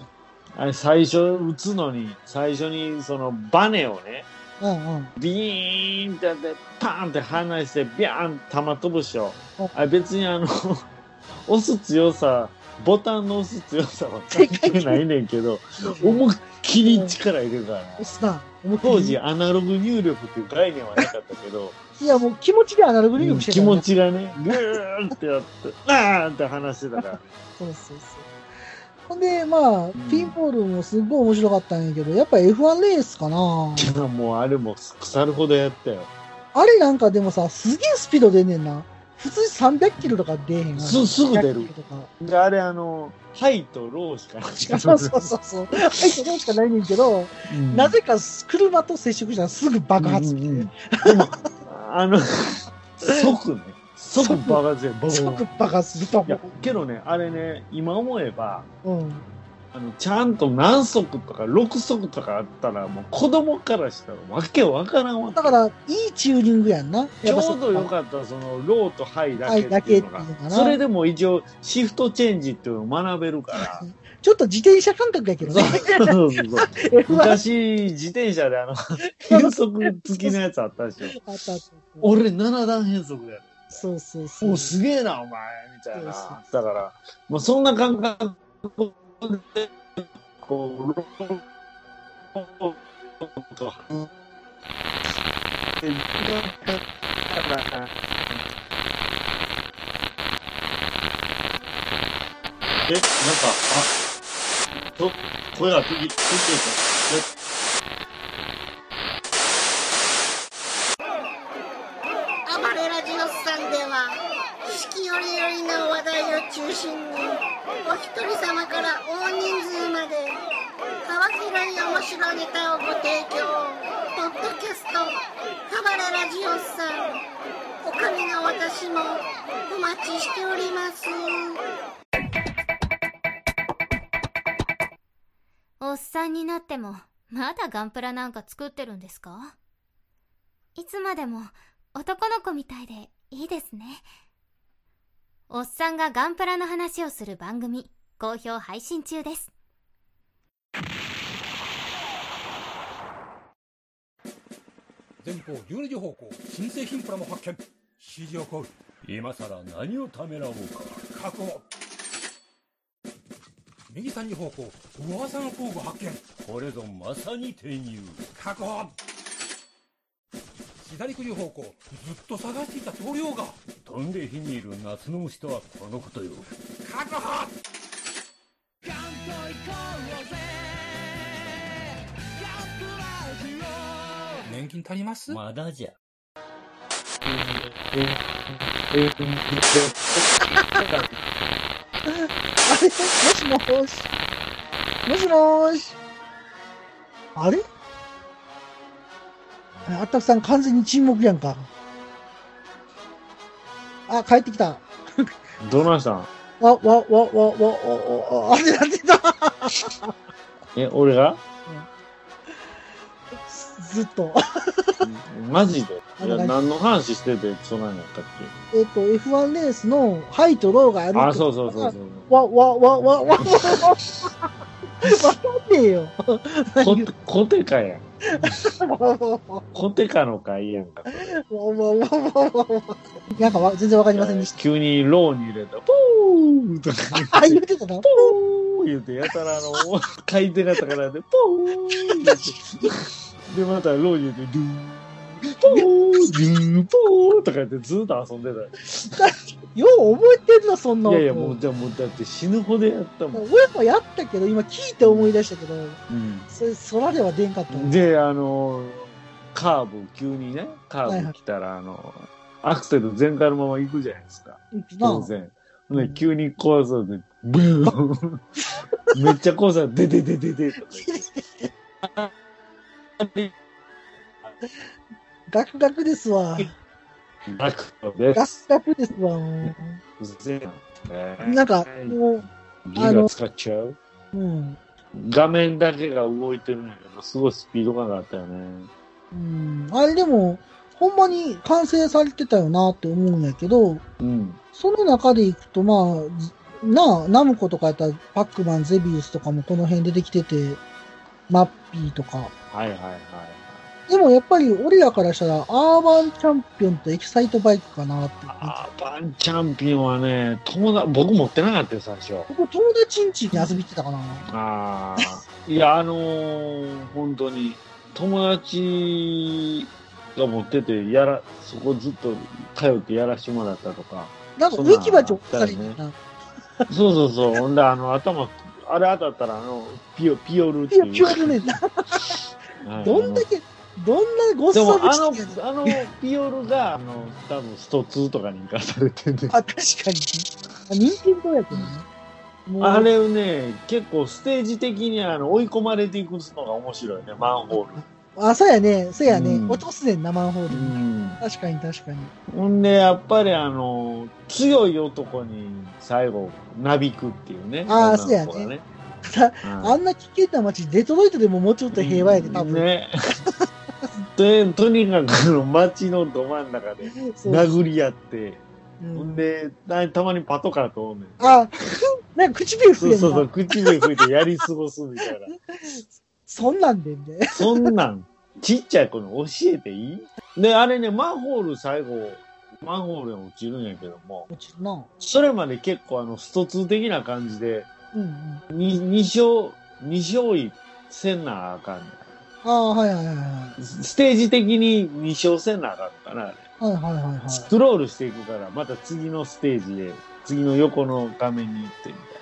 あれ最初打つのに、最初にそのバネをね、うんうん。ビーンってやって、パーンって離して、ビャーン弾飛ぶっしょうん。あれ別にあの、押す強さ、ボタンの押す強さは関係ないねんけど、思いっきり力入れるからね押すな。思いっきり当時アナログ入力っていう概念はなかったけど、いや、もう気持ちでアナログ入力してたね持ちがね、ぐーってやって、あーって話してたから。そうそうそう。ほんで、まあ、ピンボールもすっごい面白かったんやけど、やっぱ F1 レースかないや、もうあれも腐るほどやったよ。あれなんかでもさ、すげえスピード出んねんな。普通に300キロとか出えへんすすぐ出る100キロとかで、あれあの、ハイとローしかない。そうそうそうそう。はい、それしかないねんけど、うんなぜか車と接触したらすぐ爆発。うんうんでも、あの、即ね、即爆発で、ボンぐ爆発すると思、けどね、あれね、今思えば、う。うん。あの、ちゃんと何足とか6足とかあったら、もう子供からしたらわけわからんわけ。だから、いいチューニングやんな。ちょうどよっかった、その、ローとハイだけっていうのが。それでも一応、シフトチェンジっていうのを学べるから。ちょっと自転車感覚やけどそうね。そうそう。F1 昔、自転車であの、変速付きのやつあったでしょ。俺7段変速や。そうそうそう。おうすげえな、お前みたいな。だから、もうそんな感覚で、こう、と、え、なんか、あ、と、声が聞き、聞いて暴になっても、まだガンプラなんか作ってるんですか？いつまでも男の子みたいでいいですね。おっさんがガンプラの話をする番組、好評配信中です。前方12時方向新製品プラも発見。指示を行う今さら何をためらおうか。確保右3時方向噂の工具発見。これぞまさに転入。確保。左9時方向ずっと探していた棟梁が。飛んで火にいる夏の虫とはこのことよ。確保。年金足ります？まだじゃ。あ れ？もしもーし？もしもーし？あれ？あれあったくさん完全に沈黙やんか。あ、帰ってきた。どないしたん？わ、わ、わ、わ、わ、わ、わ、あれなってた。え、俺がずっと。マジで？いや、何の話してて、そんなんやったっえっと、F1 レースのハイとローがあるけあ、そうそうそうそう。わ、わ、わ、わ、わ、わ、わかんねえよ。こ、コテカやん。コテカの会やんか。わ、わ、わ、わ、わ、わ。なんかわ全然わかりませんでした。急にローに入れたら、ポーとかあ、言ってたな。ポー言うて、やたらあの、回転が高らで、ポー言うて。で、またローに入れて、ドゥー、ポー、ドゥー、ポーとか言ってずっと遊んでた。よう覚えてんの、そんな音いやいや、もう、じゃあもう、だって死ぬほどやったもん。俺もやったけど、今聞いて思い出したけど、うんそれ、空では出んかったわ。で、あの、カーブ、急にね、カーブ来たら、あの、アクセル全開のまま行くじゃないですか。当然。ね、急に怖そうで、ブーン めっちゃ怖さ、でででででとか言って。ガクガクですわ。ガクトでガす。クガクですわ。もうぜえうなんか、もう、ギガ使っちゃううん。画面だけが動いてるんだけど、すごいスピード感があったよね。うん。あれでも、ほんまに完成されてたよなって思うんやけど、うん。その中でいくと、まあ、ずなあ、ナムコとかやったら、パックマン、ゼビウスとかもこの辺出てきてて、マッピーとか、はいはいはい。でもやっぱり俺らからしたら、アーバンチャンピオンとエキサイトバイクかなって。アーバンチャンピオンはね、友達、僕持ってなかったよ、最初。僕友達ん家に遊びに行ってたかな。ああ。いや、あのー本当に、友達が持ってて、やら、そこずっと通ってやらしてもらったとか。なんか植木鉢を借りてな。そうそうそう。ほんで、あの、頭、あれ当たったら、あの、ピオ、ピオルっていう。ピュピュアルねんな。はいどんだけ、どんなごっそあのぶちって、あの、ピオルが、あの、多分、スト2とかに生かされてんで。あ、確かに。任天堂やけどね。あれをね、結構ステージ的にあの追い込まれていくのが面白いね、マンホール。あ、そうやね。そうやね。うん落とすねんな、マンホール。うん。確かに確かに。ほんで、やっぱりあの、強い男に最後、なびくっていうね。あー女の子がそうやね。たうんあんな危険な街、デトロイトでももうちょっと平和やで、多分。ね。で、とにかくあの街のど真ん中でそう殴り合って、うんほんで、たたまにパトカーとおんねん。あ、なんか唇増えうそうそう、口で吹いてやり過ごすみたいな。そんなんで。そんなん、ちっちゃい子に教えていい？で、あれね、マンホール最後、マンホールに落ちるんやけども、落ちるな。それまで結構あの、スト2的な感じで、うんうん。に二勝、二勝いせんなあかんねああ、はいはいはい。ステージ的に二勝せんなあかんかな、あれ。はいはいはいはい。スクロールしていくから、また次のステージで、次の横の画面に行ってみたいな。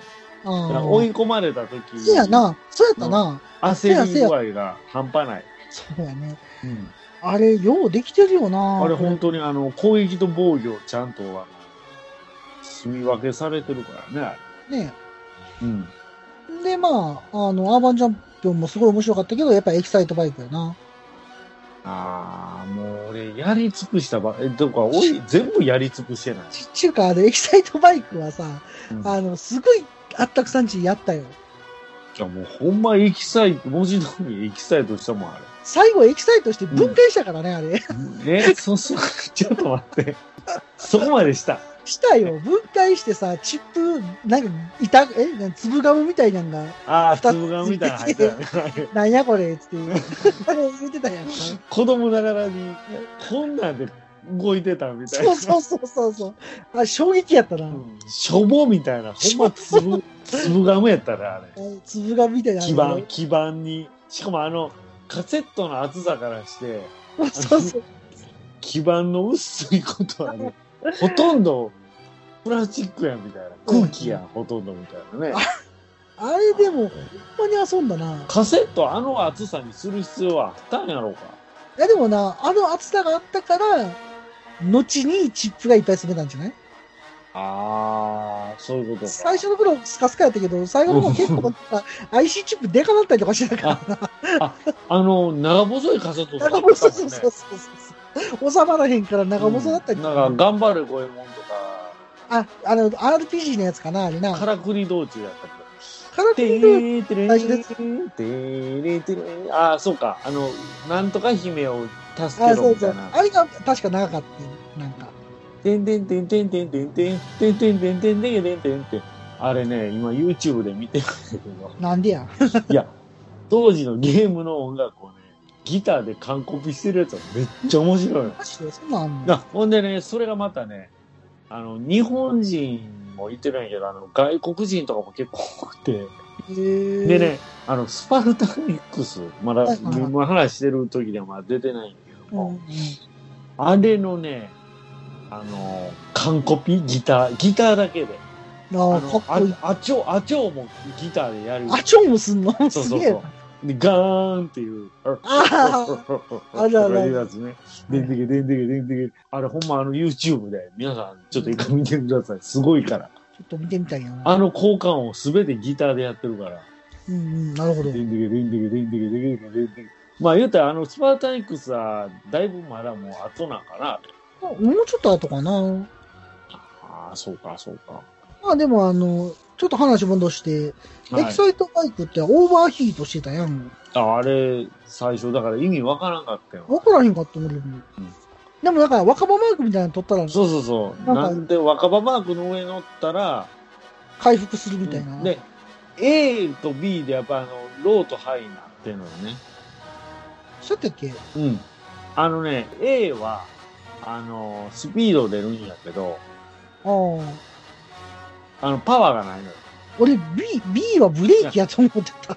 だからああ。追い込まれた時そうやな。そうやったな。焦り具合が半端ない。そうやね。うんあれ、ようできてるよな。あれ本当にあの、攻撃と防御ちゃんとあの、住み分けされてるからね。ね。うん。で、まあ、あの、アーバンチャンピオンもすごい面白かったけど、やっぱエキサイトバイクやな。ああ、もう俺、やり尽くしたば、え、どこか、おい、全部やり尽くしてない。ちちゅうか、あの、エキサイトバイクはさ、うんあの、すごいあったくさんちやったよ。いやもうほんまエキサイト、文字通りエキサイトしたもん、あ最後エキサイトして分解したからね、あれ。れ。え、そう そう、ちょっと待って。そこまでした。したよ。分解してさ、チップ、なんか、いた、え、なんか粒ガムみたいなんが、ああ、粒がみたいなの入ってたね。なんやこれ、つって、あれ言ってたやんか。子供ながらに、こんなんで動いてたみたいな。そうそうそうそうそう。あ、衝撃やったな。うんしょぼみたいな、ほんま粒、粒ガムやったら、あれ。あ粒ガムみたいなの基板、基板に。しかもあの、カセットの厚さからして、そうそう。基板の薄いことはね、ほとんどプラスチックやんみたいな。空気やん、ほとんどみたいなね。あれでも、ほんまに遊んだな。カセットあの厚さにする必要はあったんやろうか。いやでもな、あの厚さがあったから、後にチップがいっぱい詰めたんじゃない？あー、そういうことか。最初の頃スカスカやったけど、最後の方結構 IC チップでかなったりとかしてたからな。あの、長細いカセットとかあ長細ったもんねそうそうそうそう。収まらへんから長細だったりとか。なんか、頑張れ五右衛門とか、あ、あの、RPG のやつかな、あれな。からくり道中やったけど。カラクてリのーてれ大事ですああ、そうか。あの、なんとか姫を助、けろみたいな。。あれが確か長かったよなんか。てんてんてんてんてんてんてんてんてんてんてんてんてんてんてんてんあれね、今 YouTube で見てるんだけど、なんでや。いや、当時のゲームの音楽をね、ギターで完コピしてるやつはめっちゃ面白い。マジでそんなんあんのほんでね、それがまたね、あの、日本人もいてるんやけど、あの、外国人とかも結構多くて、でね、あの、スパルタニックス、まだはいはいはいゲームの話してる時ではまだ出てないんだけども、うんうん。あれのね、あの、完コピギター、ギターだけで。ああ、あ。あ、あちょ、あちょもギターでやる。あ、チョンもすんの？そうすげえそうそう。で、ガーンっていう。あああるあるやつね。でんでけでんでけでんでけ。あれほんまあの YouTube で皆さんちょっと一回見てください。すごいから。ちょっと見てみたいな。あの交換をすべてギターでやってるから。うんうん、なるほどで。んでけでんでけでんでけでんでけでんでけ。まあ言うたらあのスパータニックスはだいぶまだもう後なんかな。もうちょっと後かな。ああ、そうか、そうか。まあでもあの、ちょっと話戻して、エはいキサイトバイクってオーバーヒートしてたやん。ああれ、最初だから意味わからんかったよ。わからへんかったもん、でも。でもだから若葉マークみたいなの取ったらそうそうそう。なんで若葉マークの上に乗ったら、回復するみたいな。で、A と B でやっぱあの、ローとハイになってんのよね。そうやったっけ？うん。あのね、A は、あの、スピード出るんやけど、ああ。あの、パワーがないのよ。俺 B、B はブレーキやと思ってた。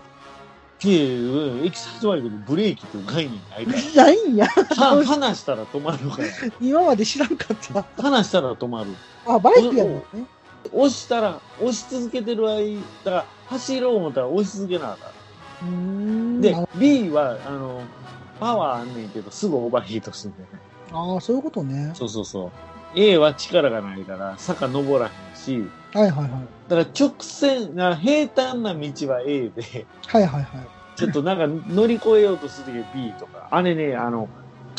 いやいやうんエキサイトバイクでブレーキっていう概念ないかないんや。ら。は離したら止まるから。今まで知らんかった。離したら止まる。あ、バイクやもんね。押したら、押し続けてる間、だから走ろう思ったら押し続けなあかうーん。ん。であ、B は、あの、パワーあんねんけど、すぐオーバーヒートするんね。あー、そういうことね。そうそうそう。A は力がないから、坂登らへんし、はいはいはい。だから直線、な平坦な道は A で、はいはいはい。ちょっとなんか乗り越えようとするとき B とか。あれね、あの、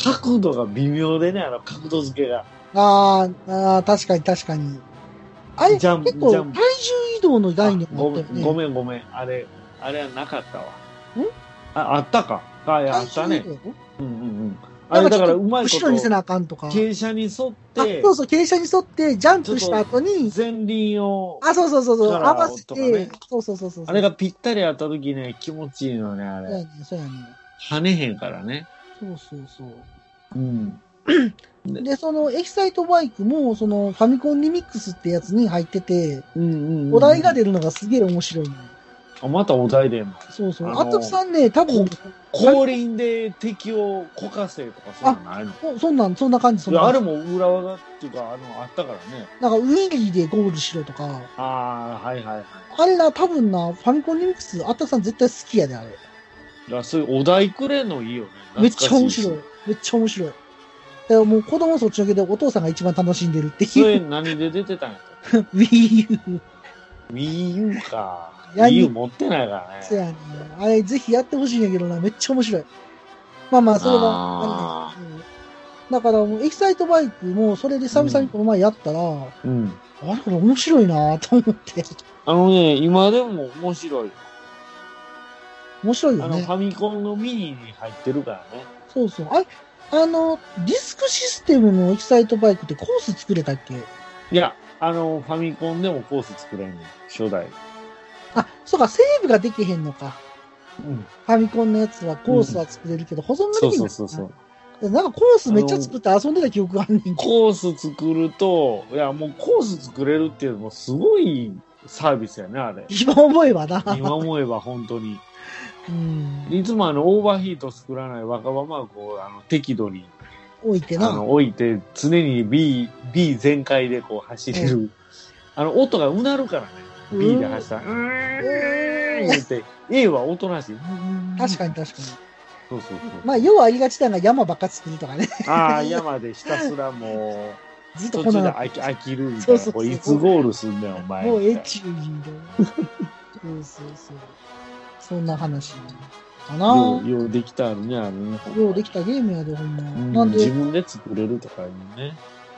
角度が微妙でね、あの角度付けが。あーあー、確かに確かに。あれ、ジャン結構体ジャン重移動の概念あごめん、ね。ごめんごめん。あれ、あれはなかったわ。ん？あ、あったか。あ、いやあったね体。重移動？うんうんうん。あれだからうまい後ろにせなあかんとか。傾斜に沿っあ、てそ、うそう、傾斜に沿ってジャンプした後に、前輪を、あ、そうそうそうそう、合わせて、とかねそうそうそうそう。あれがぴったりあった時ね、気持ちいいのね、あれ。そうやね、そうやね。跳ねへんからね。そうそうそう。うん。で、そのエキサイトバイクも、そのファミコンリミックスってやつに入ってて、うんうん、うん。お題が出るのがすげえ面白いの。あ、またお題でんの。そうそう。あのーあとさんね、多分、後輪で敵をこかせとかそんなんないの？そそんなん、そんな感じ、そんなあれも裏技っていうか、あの、あったからね。なんか、ウィリーでゴールしろとか、ああ、はいはいはい。あれな、多分な、ファミコンリミックス、あったくさん絶対好きやで、あれ。だからそういうお題くれんのいいよね。めっちゃ面白いい。。めっちゃ面白い。だからもう子供そっちのけでお父さんが一番楽しんでるってそれいう。何で出てたんやったっ Wii U。け ?Wii U か。いや Wii U 持ってないからね。そうやね。あれ、ぜひやってほしいんやけどな、めっちゃ面白い。まあまあ、それはあ、あれねうんだからもう、エキサイトバイクも、それで久々にこの前やったら、うん。あれ、これ面白いなと思って。あのね、今でも面白い。面白いあの、よねフ。ァミコンのミニに入ってるからね。そうそう。あれ、あの、ディスクシステムのエキサイトバイクってコース作れたっけ？いや、あの、ファミコンでもコース作れんねん。初代。あ、そうか、セーブができへんのか。うん。ファミコンのやつはコースは作れるけど、保存がそうできない。そうそうそう。なんかコースめっちゃ作って遊んでた記憶があんねん。コース作ると、いや、もうコース作れるっていうのもすごいサービスやね、あれ。今思えばな。今思えば本当に。うん。いつもあの、オーバーヒート作らない若葉マークをあの適度に置いてな。あの置いて、常に B、B 全開でこう走れる。あの、音がうなるからね。B で走ったら、うーん言って、A は音なし。確かに確かに。そうそうそう。まあ、要はありがちなのが山ばっか作るとかね。ああ、山でひたすらもう、ずっとこの、途中で飽き飽きるみたいうな。いつゴールすんねん、お前。もうエチューみたいな。そうそうそう。そんな話かな。よう、ようできたあるね、あるね。ようできたゲームやで、ほんま。うんなんで、自分で作れるとかいうね。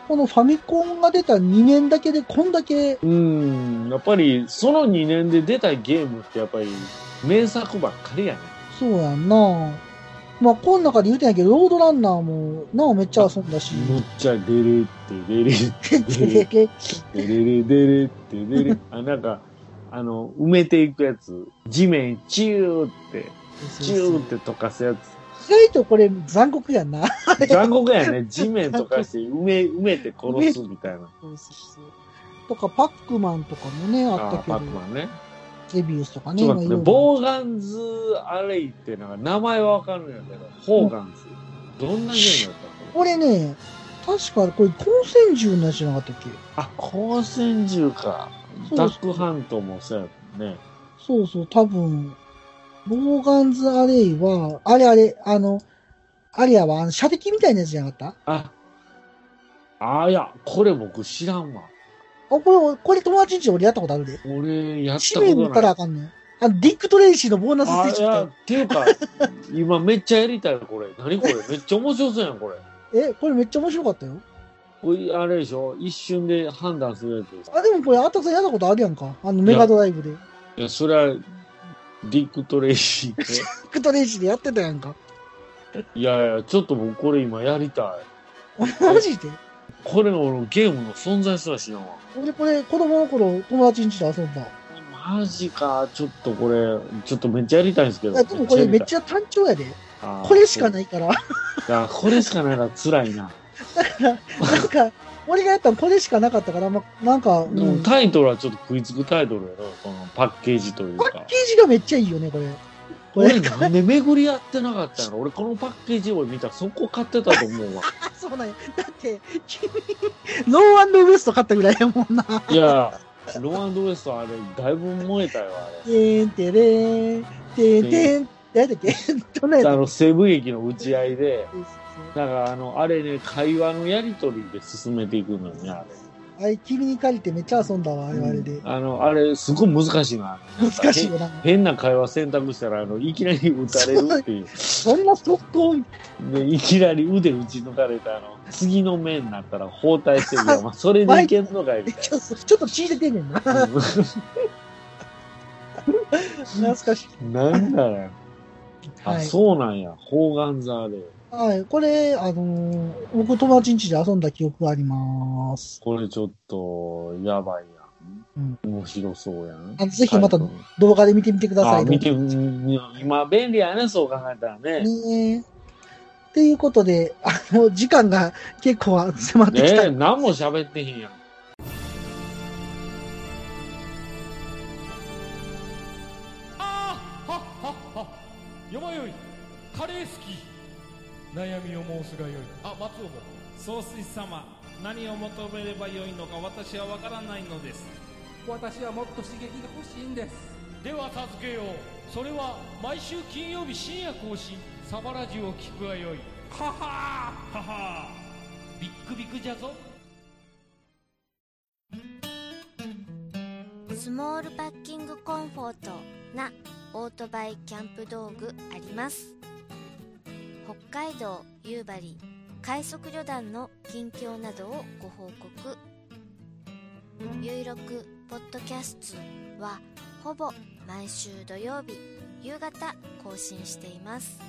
このファミコンが出た2年だけでこんだけ、うん、やっぱり、その2年で出たゲームってやっぱり、名作ばっかりやね。そうやんな。まあ、この中で言うてんやけど、ロードランナーも、なおめっちゃ遊んだし。むっちゃデレってデレってデレででデレレデレってデレ。あ、なんか、あの、埋めていくやつ。地面チューって、チューって溶かすやつ。意外とこれ残酷やんな。残酷やね。地面溶かして埋め、埋めて殺すみたいな。とか、パックマンとかもね、あったあパけど、ックマンね。ゼビウスとかね。ちょっと待って、ボーガンズアレイってなんか名前はわかるんやけど、ホーガンズ。どんなゲームやったのこれね、確かこれ、光線銃のやつじゃなかったっけ？あ、光線銃か。ダックハントもそうやね。そうそう、多分、ボーガンズアレイは、あれあれ、あの、あれやわ、あの、射的みたいなやつじゃなかった？あ、あいや、これ僕知らんわ。あ、これ、これ友達んち俺やったことあるで。俺、やった使ことない命持ったらあ。かんねん。あの、ディック・トレイシーのボーナスステあ、ージいや、っていうか、今めっちゃやりたいこれ。何これ？めっちゃ面白そうやん、これ。え、これめっちゃ面白かったよ。これ、あれでしょ？一瞬で判断するやつ。あ、でもこれ、あったくさんやったことあるやんか。あの、メガドライブで。デいや、それは、ディック・トレイシーで。ィック・トレイシーでやってたやんか。いやいや、ちょっと僕これ今やりたい。マジで？これの俺ゲームの存在すら知らんわ。俺これ、子供の頃、友達んちで遊んだ。マジか、ちょっとこれ、ちょっとめっちゃやりたいんですけど。いや、でもこれめっゃちゃ単調やで。これしかないから。いや、これしかないから辛いな。なんか、俺がやったのこれしかなかったから、ま、なんか、うんでもタイトルはちょっと食いつくタイトルやろ、このパッケージというかパッケ。ージがめっちゃいいよね、これ。これ俺なんで巡り合ってなかったの？俺このパッケージを見たらそこ買ってたと思うわ。あ、そうなんや。だって、君、ノーウエスト買ったぐらいやもんな。いや、ローアンドウエストあれ、だいぶ燃えたよ、あれ。てーんてれーん、てんてん、誰だっけ？どんなやつあの、西部劇の打ち合いで、だからあの、あれね、会話のやりとりで進めていくのよね、あれ。あれ、君に借りてめっちゃ遊んだわ、あれはあれで。あの、あれ、すごい難しいな。難しいよな。変な会話選択したら、あの、いきなり撃たれるっていう。そんな速攻、で、いきなり腕打ち抜かれたあの、次の面になったら包帯してるよ。まあ、それでいけんのかいみたいちょっと、ちょっと血出てんねんな。な。懐かしい。なんだよ。あ、はい。そうなんや。砲丸座で。はい。これ、あのー僕友達ん家で遊んだ記憶があります。これちょっと、やばいやうんん。面白そうやん。あぜひまた動画で見てみてください。あ、見て、うん今便利やね、そう考えたらね。ねえ。っていうことで、あの、時間が結構は迫ってきた。ねえ、何も喋ってへんやん。あーはっはっはよまよいカレー好き悩みを申すがよい。あ松尾も。総帥様何を求めればよいのか私は分からないのです。私はもっと刺激が欲しいんです。では助けよう。それは毎週金曜日深夜更新。サバラジュを聞くがよい。はは。ーはは。ービックビックじゃぞ。スモールパッキングコンフォートなオートバイキャンプ道具あります北海道夕張快速旅団の近況などをご報告ゆいろくポッドキャストはほぼ毎週土曜日夕方更新しています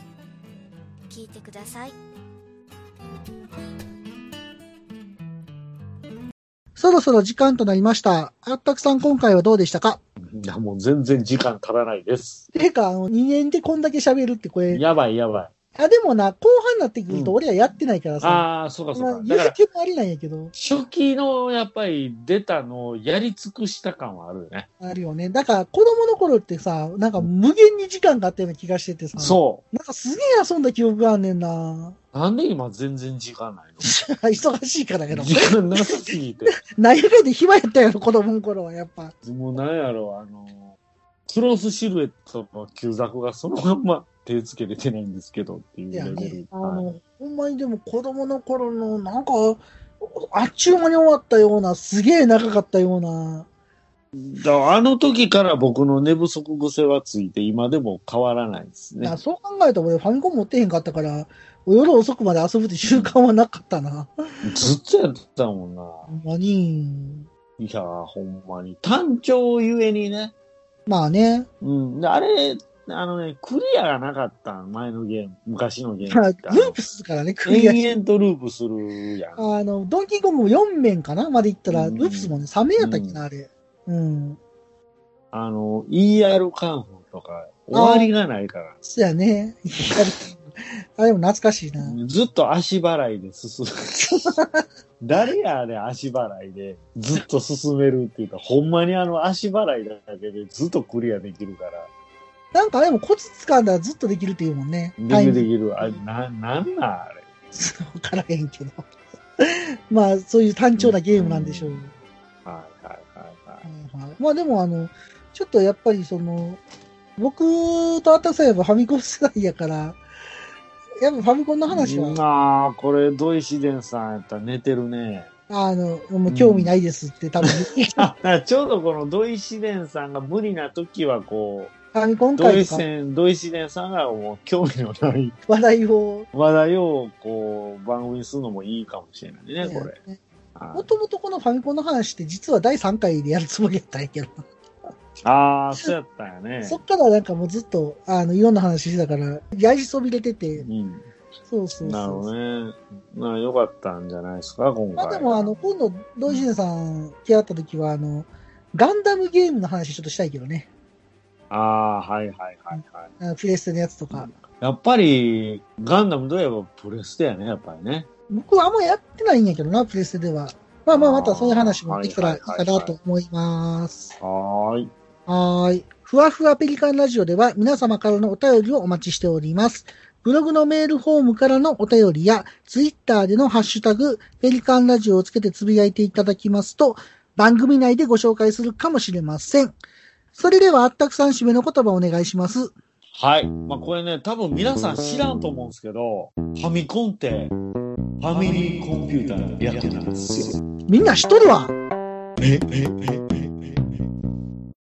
聞いてくださいそろそろ時間となりました。あったくさん今回はどうでしたか？いや、もう全然時間足らないです。ていうか、あの、2年でこんだけ喋るってこれ、やばいやばい。あ、でもな、後半になってくると俺はやってないからさ、ああ、そうかそまあうか。、だから、言うてもありなんやけど、初期のやっぱり出たのをやり尽くした感はあるよね。あるよね。だから、子供の頃ってさ、なんか無限に時間があったような気がしててさ、そなんかすげえ遊んだ記憶があんねんなう。なんで今全然時間ない 忙しいからやろの。時間なさすぎて。何やかんで暇やったやろ、子供の頃は、やっぱ。もうなんやろ、あの、クロスシルエットの旧作がそのまんま手つけれてないんですけどっていうレベルね。、あはいの、ほんまにでも子供の頃の、なんか、あっちゅう間に終わったような、すげえ長かったような、だあの時から僕の寝不足癖はついて今でも変わらないですねな。そう考えたら俺ファミコン持ってへんかったから、夜遅くまで遊ぶって習慣はなかったな。ずっとやってたもんな。ほんまに。いやー、ほんまに。単調ゆえにね。まあね。うん。であれ、あのね、クリアがなかったん前のゲーム、昔のゲームって。あのープするからね、クリア延々とループするやん。あの、ドンキーコングも4面かなまで行ったら、うんループスもね、3面やったっけな、あれ。うん。あの、ER カンフーとか、終わりがないから。そやね。あれも懐かしいな。ずっと足払いで進む。誰やあれ足払いでずっと進めるっていうか、ほんまにあの足払いだけでずっとクリアできるから。なんかあれもコツ掴んだらずっとできるっていうもんね。できるでる。きる。あれ、な、なんなんあれ。わからへんけど。まあ、そういう単調なゲームなんでしょう。はいはいはいはい。はいはいまあでもあの、ちょっとやっぱりその、僕とあったくさんやっぱファミコン世代やから、やっぱファミコンの話は、まあ、これ、土井自然さんやったら寝てるね。あの、もう興味ないですって多分言って、あ、だからちょうどこの土井自然さんが無理な時は、こファミコンう、土井界とか自土井自然さんがもう興味のない 話題を、話題を、こう、番組にするのもいいかもしれないね、これ。ねはいもともとこのファミコンの話って実は第3回でやるつもりやったんやけど、ああ、そうやったんやね。そっからなんかもうずっと、あの、いろんな話してたから、やりそびれてて、うん。そうそうそう。なるほどね。まあ、よかったんじゃないですか、今回。まあでも、あの、今度、土井シネさん来合った時は、あの、ガンダムゲームの話ちょっとしたいけどね。ああ、はいはいはいはい。あプレステのやつとか。やっぱり、ガンダムといえばプレステやね、やっぱりね。僕はあんまやってないんやけどな、プレステでは。まあまあ、またそういう話もできたらいいかなと思います。はーい。はーい。ふわふわペリカンラジオでは皆様からのお便りをお待ちしております。ブログのメールフォームからのお便りや、ツイッターでのハッシュタグ、ペリカンラジオをつけてつぶやいていただきますと、番組内でご紹介するかもしれません。それでは、あったくさん締めの言葉お願いします。はい。まあこれね、多分皆さん知らんと思うんですけど、ファミコンって、ファミリーコンピューターの略なんですよ。みんな知っとるわ。え、え、え、え、